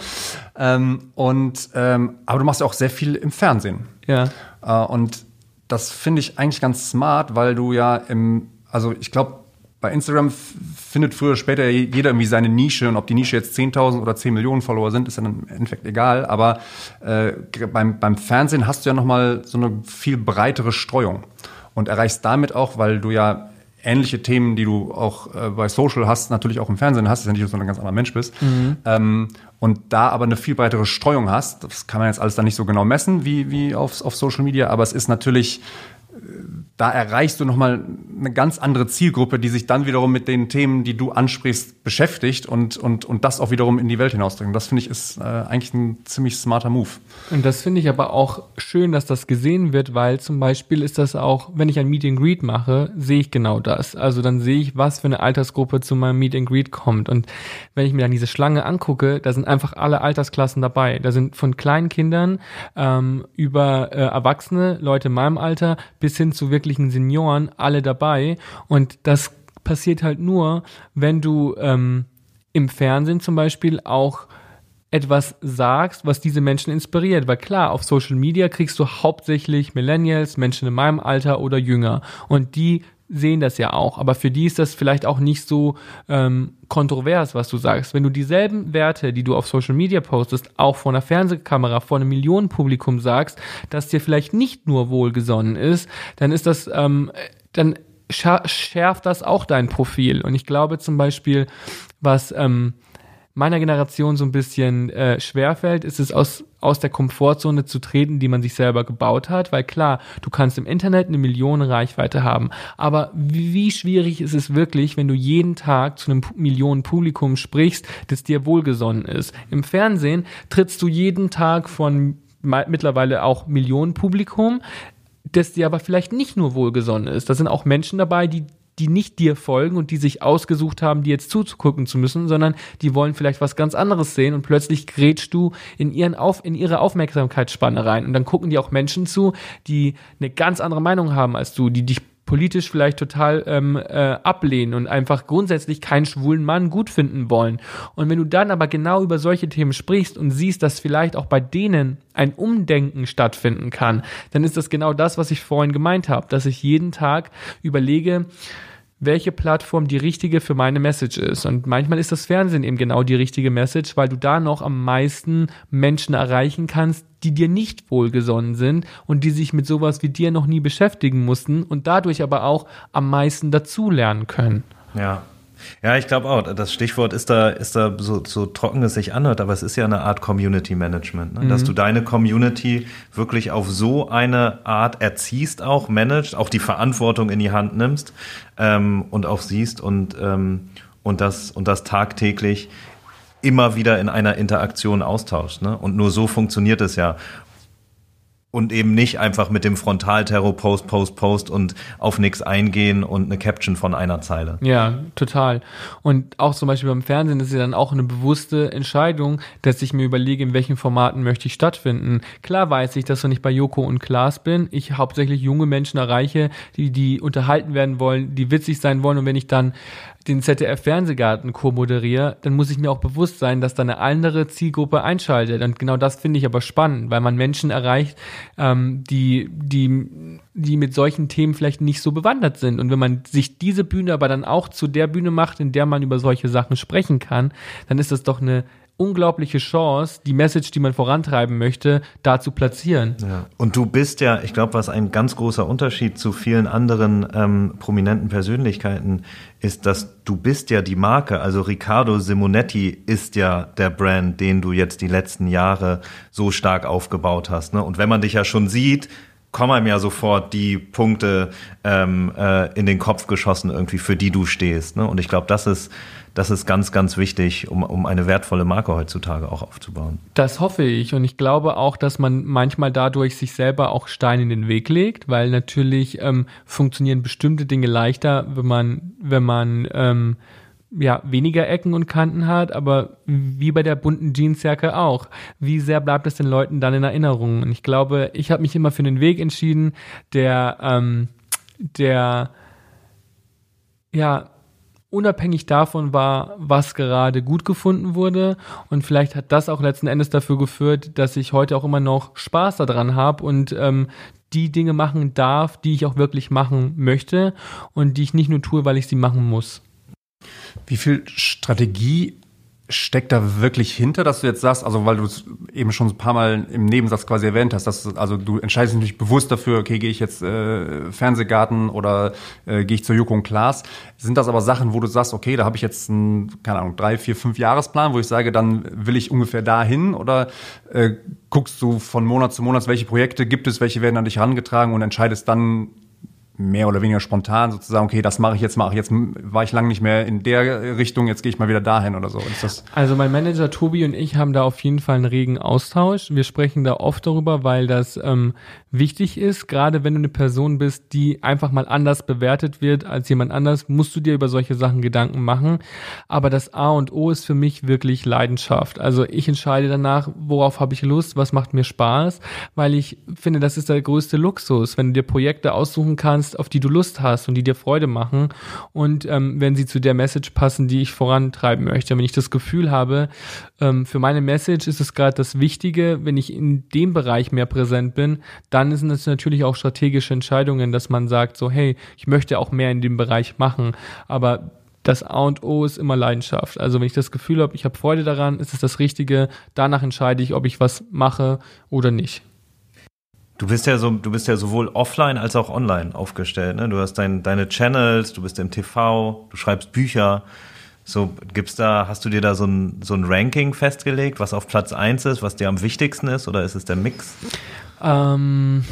Ähm, und, ähm, aber du machst ja auch sehr viel im Fernsehen. Ja. Äh, und das finde ich eigentlich ganz smart, weil du ja im, also ich glaube, bei Instagram findet früher oder später jeder irgendwie seine Nische und ob die Nische jetzt 10.000 oder 10 Millionen Follower sind, ist dann im Endeffekt egal. Aber äh, beim, beim Fernsehen hast du ja nochmal so eine viel breitere Streuung und erreichst damit auch, weil du ja ähnliche Themen, die du auch äh, bei Social hast, natürlich auch im Fernsehen hast, ist ja nicht, dass du ein ganz anderer Mensch bist. Ähm, und da aber eine viel breitere Streuung hast, das kann man jetzt alles dann nicht so genau messen wie, wie auf, auf Social Media, aber es ist natürlich, äh, da erreichst du nochmal eine ganz andere Zielgruppe, die sich dann wiederum mit den Themen, die du ansprichst, beschäftigt und, und, und das auch wiederum in die Welt hinausdrücken. Das finde ich ist äh, eigentlich ein ziemlich smarter Move. Und das finde ich aber auch schön, dass das gesehen wird, weil zum Beispiel ist das auch, wenn ich ein Meet and Greet mache, sehe ich genau das. Also dann sehe ich, was für eine Altersgruppe zu meinem Meet and Greet kommt. Und wenn ich mir dann diese Schlange angucke, da sind einfach alle Altersklassen dabei. Da sind von kleinen Kindern ähm, über äh, Erwachsene, Leute in meinem Alter, bis hin zu wirklichen Senioren, alle dabei. Und das passiert halt nur, wenn du ähm, im Fernsehen zum Beispiel auch etwas sagst, was diese Menschen inspiriert. Weil klar, auf Social Media kriegst du hauptsächlich Millennials, Menschen in meinem Alter oder jünger. Und die sehen das ja auch. Aber für die ist das vielleicht auch nicht so ähm, kontrovers, was du sagst. Wenn du dieselben Werte, die du auf Social Media postest, auch vor einer Fernsehkamera, vor einem Millionenpublikum sagst, das dir vielleicht nicht nur wohlgesonnen ist, dann ist das, ähm, dann schärft das auch dein Profil. Und ich glaube zum Beispiel, was ähm, meiner Generation so ein bisschen äh, schwerfällt, ist es aus, aus der Komfortzone zu treten, die man sich selber gebaut hat. Weil klar, du kannst im Internet eine Million Reichweite haben. Aber wie, wie schwierig ist es wirklich, wenn du jeden Tag zu einem Millionen Publikum sprichst, das dir wohlgesonnen ist? Im Fernsehen trittst du jeden Tag von mittlerweile auch Millionen Publikum, das dir aber vielleicht nicht nur wohlgesonnen ist. Da sind auch Menschen dabei, die die nicht dir folgen und die sich ausgesucht haben, die jetzt zuzugucken zu müssen, sondern die wollen vielleicht was ganz anderes sehen und plötzlich grätschst du in ihren Auf, in ihre Aufmerksamkeitsspanne rein und dann gucken die auch Menschen zu, die eine ganz andere Meinung haben als du, die dich politisch vielleicht total ähm, äh, ablehnen und einfach grundsätzlich keinen schwulen Mann gut finden wollen. Und wenn du dann aber genau über solche Themen sprichst und siehst, dass vielleicht auch bei denen ein Umdenken stattfinden kann, dann ist das genau das, was ich vorhin gemeint habe, dass ich jeden Tag überlege, welche Plattform die richtige für meine Message ist. Und manchmal ist das Fernsehen eben genau die richtige Message, weil du da noch am meisten Menschen erreichen kannst, die dir nicht wohlgesonnen sind und die sich mit sowas wie dir noch nie beschäftigen mussten und dadurch aber auch am meisten dazulernen können. Ja, ja, ich glaube auch. Das Stichwort ist da, ist da so, so trocken es sich anhört, aber es ist ja eine Art Community Management, ne? dass mhm. du deine Community wirklich auf so eine Art erziehst, auch managst, auch die Verantwortung in die Hand nimmst ähm, und auch siehst und, ähm, und, das, und das tagtäglich immer wieder in einer Interaktion austauscht. Ne? Und nur so funktioniert es ja und eben nicht einfach mit dem Frontalterror Post, Post, Post und auf nichts eingehen und eine Caption von einer Zeile. Ja, total. Und auch zum Beispiel beim Fernsehen ist ja dann auch eine bewusste Entscheidung, dass ich mir überlege, in welchen Formaten möchte ich stattfinden. Klar weiß ich, dass wenn ich bei Joko und Klaas bin, ich hauptsächlich junge Menschen erreiche, die, die unterhalten werden wollen, die witzig sein wollen und wenn ich dann den ZDF-Fernsehgarten co-moderiere, dann muss ich mir auch bewusst sein, dass da eine andere Zielgruppe einschaltet. Und genau das finde ich aber spannend, weil man Menschen erreicht, ähm, die, die, die mit solchen Themen vielleicht nicht so bewandert sind. Und wenn man sich diese Bühne aber dann auch zu der Bühne macht, in der man über solche Sachen sprechen kann, dann ist das doch eine unglaubliche Chance, die Message, die man vorantreiben möchte, da zu platzieren. Ja. Und du bist ja, ich glaube, was ein ganz großer Unterschied zu vielen anderen ähm, prominenten Persönlichkeiten ist, dass du bist ja die Marke. Also Riccardo Simonetti ist ja der Brand, den du jetzt die letzten Jahre so stark aufgebaut hast. Ne? Und wenn man dich ja schon sieht, kommen einem ja sofort die Punkte ähm, äh, in den Kopf geschossen, irgendwie, für die du stehst. Ne? Und ich glaube, das ist das ist ganz, ganz wichtig, um, um eine wertvolle Marke heutzutage auch aufzubauen. Das hoffe ich. Und ich glaube auch, dass man manchmal dadurch sich selber auch Steine in den Weg legt, weil natürlich ähm, funktionieren bestimmte Dinge leichter, wenn man, wenn man ähm, ja, weniger Ecken und Kanten hat, aber wie bei der bunten Jeansjacke auch. Wie sehr bleibt es den Leuten dann in Erinnerung? Und ich glaube, ich habe mich immer für den Weg entschieden, der, ähm, der, ja, unabhängig davon war, was gerade gut gefunden wurde. Und vielleicht hat das auch letzten Endes dafür geführt, dass ich heute auch immer noch Spaß daran habe und ähm, die Dinge machen darf, die ich auch wirklich machen möchte und die ich nicht nur tue, weil ich sie machen muss. Wie viel Strategie steckt da wirklich hinter, dass du jetzt sagst, also weil du es eben schon ein paar Mal im Nebensatz quasi erwähnt hast, dass also du entscheidest dich bewusst dafür, okay, gehe ich jetzt äh, Fernsehgarten oder äh, gehe ich zur Joko und Klaas. Sind das aber Sachen, wo du sagst, okay, da habe ich jetzt einen, keine Ahnung, drei, vier, fünf Jahresplan, wo ich sage, dann will ich ungefähr dahin oder äh, guckst du von Monat zu Monat, welche Projekte gibt es, welche werden an dich herangetragen und entscheidest dann mehr oder weniger spontan sozusagen, okay, das mache ich jetzt, mache ich jetzt, war ich lange nicht mehr in der Richtung, jetzt gehe ich mal wieder dahin oder so. Also mein Manager Tobi und ich haben da auf jeden Fall einen regen Austausch. Wir sprechen da oft darüber, weil das ähm, wichtig ist. Gerade wenn du eine Person bist, die einfach mal anders bewertet wird als jemand anders, musst du dir über solche Sachen Gedanken machen. Aber das A und O ist für mich wirklich Leidenschaft. Also ich entscheide danach, worauf habe ich Lust, was macht mir Spaß, weil ich finde, das ist der größte Luxus, wenn du dir Projekte aussuchen kannst, auf die du Lust hast und die dir Freude machen und ähm, wenn sie zu der Message passen, die ich vorantreiben möchte. Wenn ich das Gefühl habe, ähm, für meine Message ist es gerade das Wichtige, wenn ich in dem Bereich mehr präsent bin, dann sind es natürlich auch strategische Entscheidungen, dass man sagt, so hey, ich möchte auch mehr in dem Bereich machen, aber das A und O ist immer Leidenschaft. Also wenn ich das Gefühl habe, ich habe Freude daran, ist es das Richtige. Danach entscheide ich, ob ich was mache oder nicht. Du bist ja so, du bist ja sowohl offline als auch online aufgestellt. Ne? Du hast dein, deine Channels, du bist im TV, du schreibst Bücher. So gibt's da, hast du dir da so ein, so ein Ranking festgelegt, was auf Platz eins ist, was dir am wichtigsten ist, oder ist es der Mix? Ähm,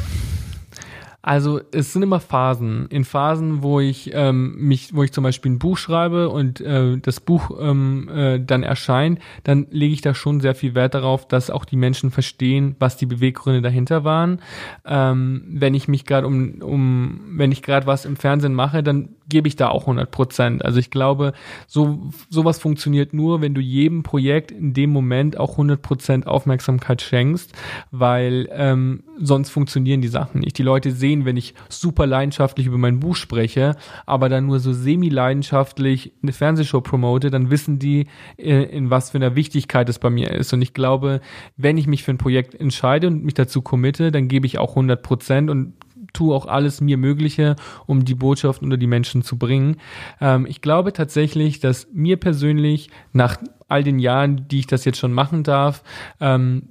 also es sind immer Phasen. In Phasen, wo ich ähm, mich, wo ich zum Beispiel ein Buch schreibe und äh, das Buch ähm, äh, dann erscheint, dann lege ich da schon sehr viel Wert darauf, dass auch die Menschen verstehen, was die Beweggründe dahinter waren. Ähm, wenn ich mich gerade um, um, wenn ich gerade was im Fernsehen mache, dann gebe ich da auch 100 Prozent. Also ich glaube, so sowas funktioniert nur, wenn du jedem Projekt in dem Moment auch 100 Prozent Aufmerksamkeit schenkst, weil ähm, sonst funktionieren die Sachen nicht. Die Leute sehen, wenn ich super leidenschaftlich über mein Buch spreche, aber dann nur so semi-leidenschaftlich eine Fernsehshow promote, dann wissen die, in, äh, in was für einer Wichtigkeit es bei mir ist. Und ich glaube, wenn ich mich für ein Projekt entscheide und mich dazu committe, dann gebe ich auch 100 Prozent und tue auch alles mir Mögliche, um die Botschaft unter die Menschen zu bringen. Ähm, ich glaube tatsächlich, dass mir persönlich nach all den Jahren, die ich das jetzt schon machen darf, ähm,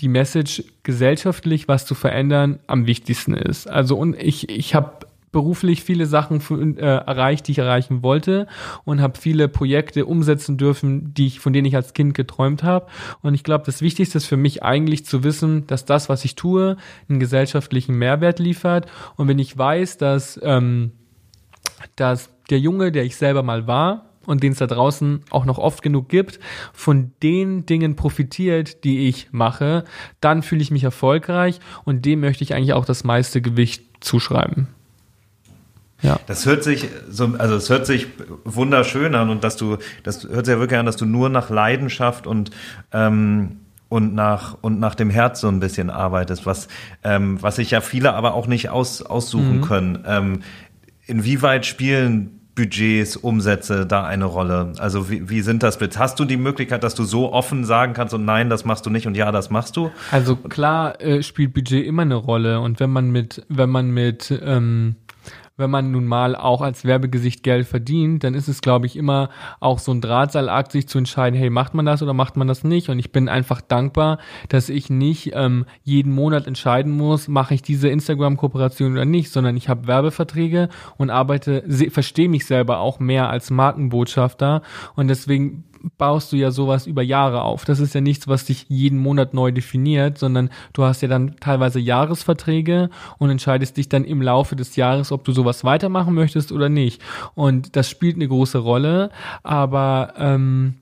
die Message gesellschaftlich was zu verändern am wichtigsten ist. Also und ich ich habe beruflich viele Sachen für, äh, erreicht, die ich erreichen wollte und habe viele Projekte umsetzen dürfen, die ich, von denen ich als Kind geträumt habe. Und ich glaube, das Wichtigste ist für mich eigentlich zu wissen, dass das, was ich tue, einen gesellschaftlichen Mehrwert liefert. Und wenn ich weiß, dass, ähm, dass der Junge, der ich selber mal war, und den es da draußen auch noch oft genug gibt, von den Dingen profitiert, die ich mache, dann fühle ich mich erfolgreich und dem möchte ich eigentlich auch das meiste Gewicht zuschreiben. Ja. Das hört sich so, also es hört sich wunderschön an und dass du, das hört sich ja wirklich an, dass du nur nach Leidenschaft und ähm, und nach und nach dem Herz so ein bisschen arbeitest, was ähm, was sich ja viele aber auch nicht aus, aussuchen mhm. können. Ähm, inwieweit spielen Budgets, Umsätze da eine Rolle? Also wie, wie sind das? Hast du die Möglichkeit, dass du so offen sagen kannst und nein, das machst du nicht und ja, das machst du? Also klar äh, spielt Budget immer eine Rolle und wenn man mit wenn man mit ähm wenn man nun mal auch als Werbegesicht Geld verdient, dann ist es, glaube ich, immer auch so ein Drahtseilakt, sich zu entscheiden, hey, macht man das oder macht man das nicht? Und ich bin einfach dankbar, dass ich nicht ähm, jeden Monat entscheiden muss, mache ich diese Instagram-Kooperation oder nicht, sondern ich habe Werbeverträge und arbeite, verstehe mich selber auch mehr als Markenbotschafter. Und deswegen baust du ja sowas über Jahre auf. Das ist ja nichts, was dich jeden Monat neu definiert, sondern du hast ja dann teilweise Jahresverträge und entscheidest dich dann im Laufe des Jahres, ob du sowas weitermachen möchtest oder nicht. Und das spielt eine große Rolle, aber ähm,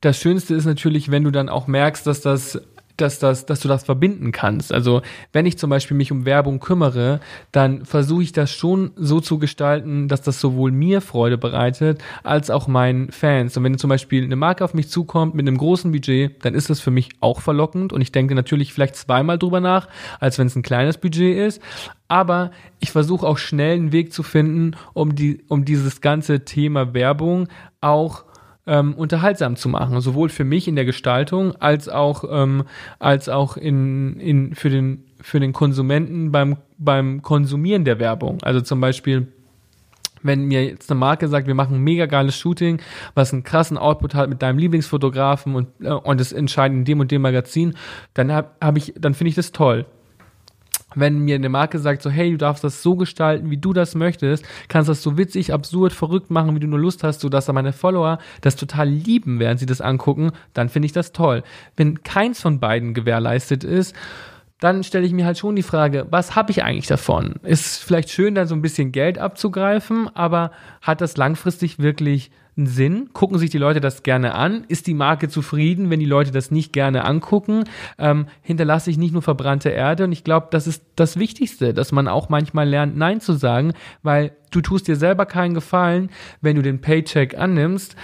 das Schönste ist natürlich, wenn du dann auch merkst, dass das dass, das, dass du das verbinden kannst. Also wenn ich zum Beispiel mich um Werbung kümmere, dann versuche ich das schon so zu gestalten, dass das sowohl mir Freude bereitet, als auch meinen Fans. Und wenn zum Beispiel eine Marke auf mich zukommt mit einem großen Budget, dann ist das für mich auch verlockend. Und ich denke natürlich vielleicht zweimal drüber nach, als wenn es ein kleines Budget ist. Aber ich versuche auch schnell einen Weg zu finden, um, die, um dieses ganze Thema Werbung auch ähm, unterhaltsam zu machen, sowohl für mich in der Gestaltung als auch ähm, als auch in, in für den für den Konsumenten beim beim Konsumieren der Werbung. Also zum Beispiel wenn mir jetzt eine Marke sagt, wir machen ein mega geiles Shooting, was einen krassen Output hat mit deinem Lieblingsfotografen und, äh, und das entscheiden in dem und dem Magazin, dann hab, hab ich, dann finde ich das toll wenn mir eine Marke sagt, so, hey, du darfst das so gestalten, wie du das möchtest, kannst das so witzig, absurd, verrückt machen, wie du nur Lust hast, sodass meine Follower das total lieben, während sie das angucken, dann finde ich das toll. Wenn keins von beiden gewährleistet ist, dann stelle ich mir halt schon die Frage, was habe ich eigentlich davon? Ist vielleicht schön, dann so ein bisschen Geld abzugreifen, aber hat das langfristig wirklich einen Sinn? Gucken sich die Leute das gerne an? Ist die Marke zufrieden, wenn die Leute das nicht gerne angucken? Ähm, hinterlasse ich nicht nur verbrannte Erde? Und ich glaube, das ist das Wichtigste, dass man auch manchmal lernt, Nein zu sagen, weil du tust dir selber keinen Gefallen, wenn du den Paycheck annimmst,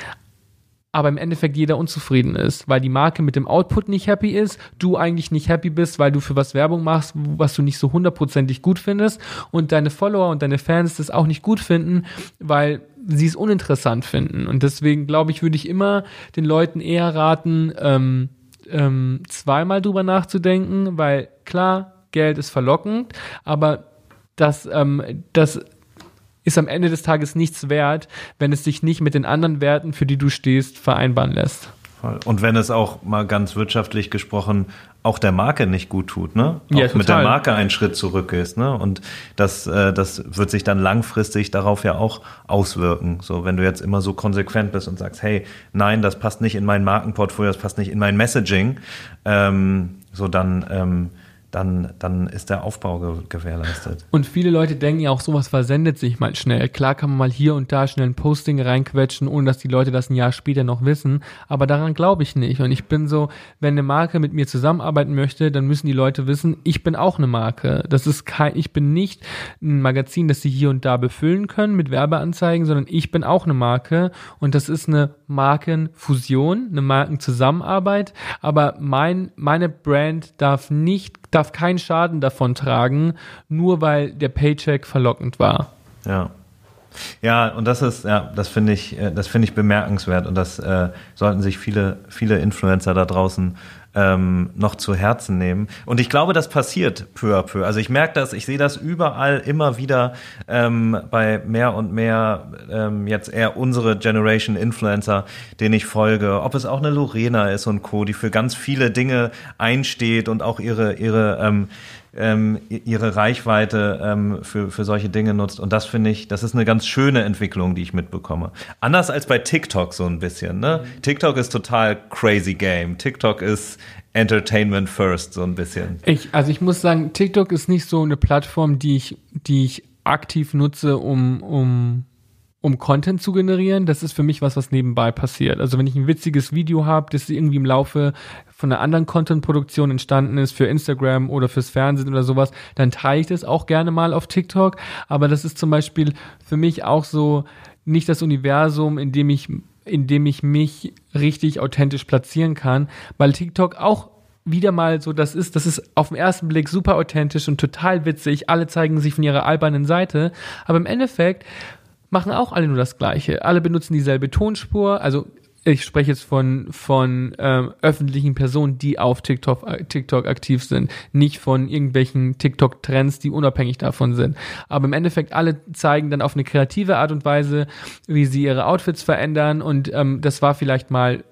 aber im Endeffekt jeder unzufrieden ist, weil die Marke mit dem Output nicht happy ist, du eigentlich nicht happy bist, weil du für was Werbung machst, was du nicht so hundertprozentig gut findest und deine Follower und deine Fans das auch nicht gut finden, weil sie es uninteressant finden. Und deswegen glaube ich, würde ich immer den Leuten eher raten, ähm, ähm, zweimal drüber nachzudenken, weil klar, Geld ist verlockend, aber das, ähm, das ist am Ende des Tages nichts wert, wenn es sich nicht mit den anderen Werten, für die du stehst, vereinbaren lässt. Und wenn es auch mal ganz wirtschaftlich gesprochen auch der Marke nicht gut tut, ne? Auch Ja, mit der. Marke einen Schritt zurück ist, ne? Und das, äh, das wird sich dann langfristig darauf ja auch auswirken. So, wenn du jetzt immer so konsequent bist und sagst, hey, nein, das passt nicht in mein Markenportfolio, das passt nicht in mein Messaging, ähm, so dann, ähm, dann, dann ist der Aufbau ge gewährleistet. Und viele Leute denken ja auch, sowas versendet sich mal schnell. Klar kann man mal hier und da schnell ein Posting reinquetschen, ohne dass die Leute das ein Jahr später noch wissen. Aber daran glaube ich nicht. Und ich bin so, wenn eine Marke mit mir zusammenarbeiten möchte, dann müssen die Leute wissen, ich bin auch eine Marke. Das ist kein, ich bin nicht ein Magazin, das sie hier und da befüllen können mit Werbeanzeigen, sondern ich bin auch eine Marke. Und das ist eine Markenfusion, eine Markenzusammenarbeit. Aber mein, meine Brand darf nicht, darf keinen Schaden davon tragen, nur weil der Paycheck verlockend war. Ja. Ja, und das ist, ja, das finde ich, äh, das finde ich bemerkenswert und das äh, sollten sich viele, viele Influencer da draußen ähm, noch zu Herzen nehmen. Und ich glaube, das passiert peu à peu. Also ich merke das, ich sehe das überall immer wieder ähm, bei mehr und mehr ähm, jetzt eher unsere Generation Influencer, denen ich folge. Ob es auch eine Lorena ist und Co., die für ganz viele Dinge einsteht und auch ihre, ihre ähm, ähm, ihre Reichweite ähm, für, für solche Dinge nutzt. Und das finde ich, das ist eine ganz schöne Entwicklung, die ich mitbekomme. Anders als bei TikTok so ein bisschen. Ne? TikTok ist total crazy game. TikTok ist Entertainment first so ein bisschen. Ich, also ich muss sagen, TikTok ist nicht so eine Plattform, die ich, die ich aktiv nutze, um, um, um Content zu generieren. Das ist für mich was, was nebenbei passiert. Also wenn ich ein witziges Video habe, das irgendwie im Laufe von einer anderen Content-Produktion entstanden ist, für Instagram oder fürs Fernsehen oder sowas, dann teile ich das auch gerne mal auf TikTok. Aber das ist zum Beispiel für mich auch so nicht das Universum, in dem ich in dem ich mich richtig authentisch platzieren kann, weil TikTok auch wieder mal so das ist, das ist auf den ersten Blick super authentisch und total witzig. Alle zeigen sich von ihrer albernen Seite, aber im Endeffekt machen auch alle nur das Gleiche. Alle benutzen dieselbe Tonspur, also ich spreche jetzt von, von ähm, öffentlichen Personen, die auf TikTok, TikTok aktiv sind, nicht von irgendwelchen TikTok-Trends, die unabhängig davon sind. Aber im Endeffekt alle zeigen dann auf eine kreative Art und Weise, wie sie ihre Outfits verändern und ähm, das war vielleicht mal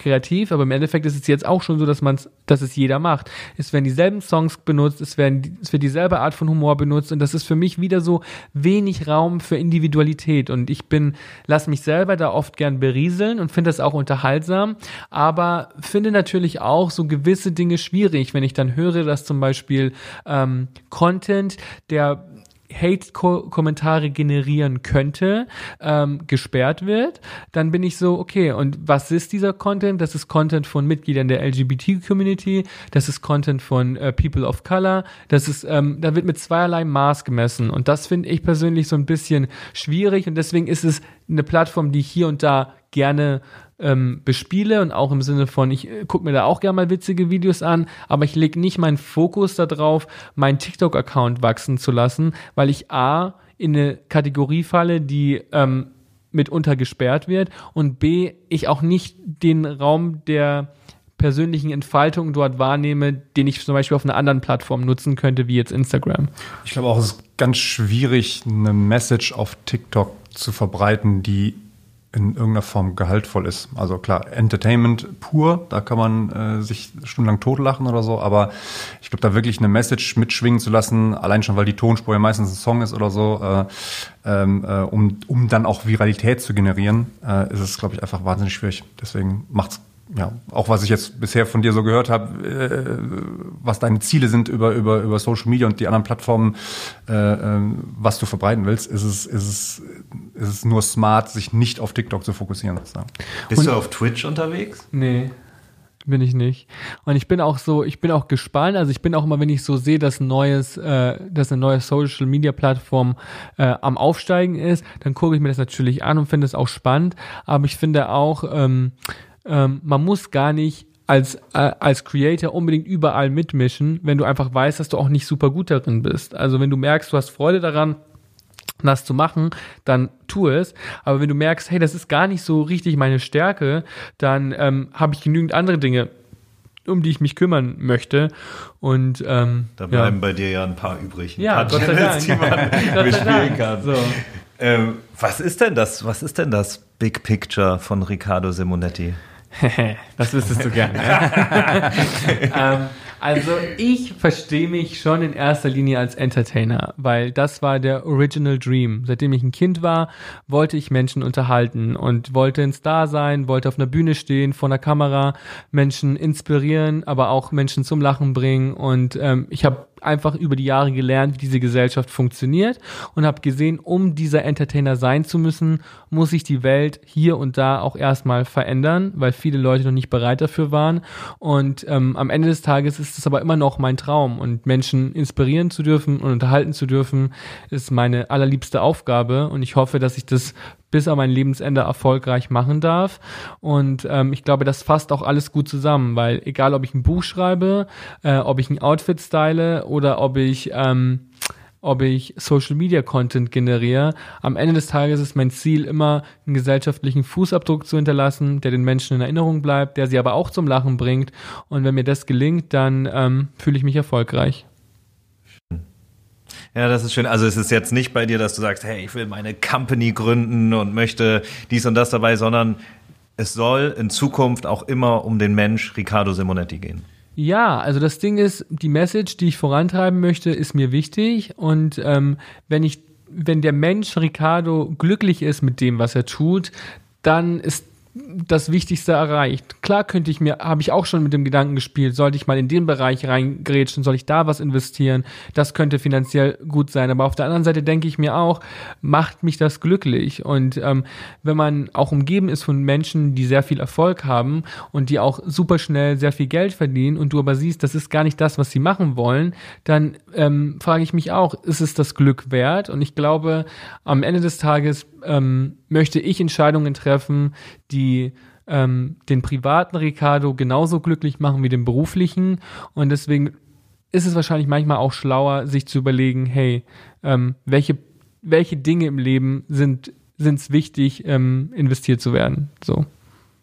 kreativ, aber im Endeffekt ist es jetzt auch schon so, dass man dass es jeder macht. Es werden dieselben Songs benutzt, es werden es wird dieselbe Art von Humor benutzt und das ist für mich wieder so wenig Raum für Individualität und ich bin lass mich selber da oft gern berieseln und finde das auch unterhaltsam, aber finde natürlich auch so gewisse Dinge schwierig, wenn ich dann höre, dass zum Beispiel ähm, Content, der Hate-Kommentare generieren könnte, ähm, gesperrt wird, dann bin ich so, okay, und was ist dieser Content? Das ist Content von Mitgliedern der LGBT-Community, das ist Content von äh, People of Color, das ist, ähm, da wird mit zweierlei Maß gemessen und das finde ich persönlich so ein bisschen schwierig und deswegen ist es eine Plattform, die ich hier und da gerne ähm, bespiele und auch im Sinne von, ich äh, gucke mir da auch gerne mal witzige Videos an, aber ich lege nicht meinen Fokus darauf, meinen TikTok-Account wachsen zu lassen, weil ich A, in eine Kategorie falle, die ähm, mitunter gesperrt wird und B, ich auch nicht den Raum der persönlichen Entfaltung dort wahrnehme, den ich zum Beispiel auf einer anderen Plattform nutzen könnte, wie jetzt Instagram. Ich glaube auch, es ist ganz schwierig, eine Message auf TikTok zu verbreiten, die in irgendeiner Form gehaltvoll ist. Also klar, Entertainment pur, da kann man äh, sich stundenlang totlachen oder so, aber ich glaube, da wirklich eine Message mitschwingen zu lassen, allein schon, weil die Tonspur ja meistens ein Song ist oder so, äh, ähm, äh, um, um dann auch Viralität zu generieren, äh, ist es, glaube ich, einfach wahnsinnig schwierig. Deswegen macht's ja, auch was ich jetzt bisher von dir so gehört habe, äh, was deine Ziele sind über, über, über Social Media und die anderen Plattformen, äh, äh, was du verbreiten willst, ist es, ist, es, ist es nur smart, sich nicht auf TikTok zu fokussieren. Sozusagen. Bist und, du auf Twitch unterwegs? Nee bin ich nicht. Und ich bin auch so, ich bin auch gespannt. Also ich bin auch immer, wenn ich so sehe, dass ein neues, äh, dass eine neue Social Media Plattform äh, am Aufsteigen ist, dann gucke ich mir das natürlich an und finde es auch spannend. Aber ich finde auch, ähm, ähm, man muss gar nicht als, äh, als Creator unbedingt überall mitmischen, wenn du einfach weißt, dass du auch nicht super gut darin bist. Also wenn du merkst, du hast Freude daran, das zu machen, dann tu es. Aber wenn du merkst, hey, das ist gar nicht so richtig meine Stärke, dann ähm, habe ich genügend andere Dinge, um die ich mich kümmern möchte. Und ähm, da bleiben ja. bei dir ja ein paar übrig. Ein ja, paar Gott sei Dank. die man *laughs* bespielen kann. So. Ähm, was ist denn das? Was ist denn das Big Picture von Riccardo Simonetti? *laughs* das wüsstest du gerne. *laughs* ähm, also ich verstehe mich schon in erster Linie als Entertainer, weil das war der Original Dream. Seitdem ich ein Kind war, wollte ich Menschen unterhalten und wollte ein Star sein, wollte auf einer Bühne stehen, vor einer Kamera, Menschen inspirieren, aber auch Menschen zum Lachen bringen. Und ähm, ich habe einfach über die Jahre gelernt, wie diese Gesellschaft funktioniert und habe gesehen, um dieser Entertainer sein zu müssen, muss sich die Welt hier und da auch erstmal verändern, weil viele Leute noch nicht bereit dafür waren. Und ähm, am Ende des Tages ist es aber immer noch mein Traum und Menschen inspirieren zu dürfen und unterhalten zu dürfen, ist meine allerliebste Aufgabe und ich hoffe, dass ich das bis an mein Lebensende erfolgreich machen darf. Und ähm, ich glaube, das fasst auch alles gut zusammen, weil egal, ob ich ein Buch schreibe, äh, ob ich ein Outfit style oder ob ich ähm, ob ich Social Media Content generiere. Am Ende des Tages ist mein Ziel immer, einen gesellschaftlichen Fußabdruck zu hinterlassen, der den Menschen in Erinnerung bleibt, der sie aber auch zum Lachen bringt. Und wenn mir das gelingt, dann ähm, fühle ich mich erfolgreich. Ja, das ist schön. Also es ist jetzt nicht bei dir, dass du sagst, hey, ich will meine Company gründen und möchte dies und das dabei, sondern es soll in Zukunft auch immer um den Mensch Riccardo Simonetti gehen. Ja, also das Ding ist, die Message, die ich vorantreiben möchte, ist mir wichtig. Und ähm, wenn ich, wenn der Mensch Riccardo glücklich ist mit dem, was er tut, dann ist das Wichtigste erreicht. Klar könnte ich mir, habe ich auch schon mit dem Gedanken gespielt, sollte ich mal in den Bereich reingrätschen, soll ich da was investieren? Das könnte finanziell gut sein. Aber auf der anderen Seite denke ich mir auch, macht mich das glücklich? Und ähm, wenn man auch umgeben ist von Menschen, die sehr viel Erfolg haben und die auch super schnell sehr viel Geld verdienen und du aber siehst, das ist gar nicht das, was sie machen wollen, dann ähm, frage ich mich auch, ist es das Glück wert? Und ich glaube, am Ende des Tages ähm, möchte ich Entscheidungen treffen, die ähm, den privaten Ricardo genauso glücklich machen wie den beruflichen. Und deswegen ist es wahrscheinlich manchmal auch schlauer, sich zu überlegen, hey, ähm, welche, welche Dinge im Leben sind es wichtig, ähm, investiert zu werden. So.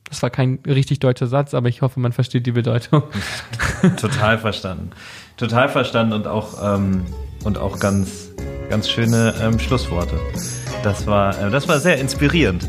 Das war kein richtig deutscher Satz, aber ich hoffe, man versteht die Bedeutung. *laughs* Total verstanden. Total verstanden und auch, ähm, und auch ganz, ganz schöne ähm, Schlussworte. Das war, äh, das war sehr inspirierend.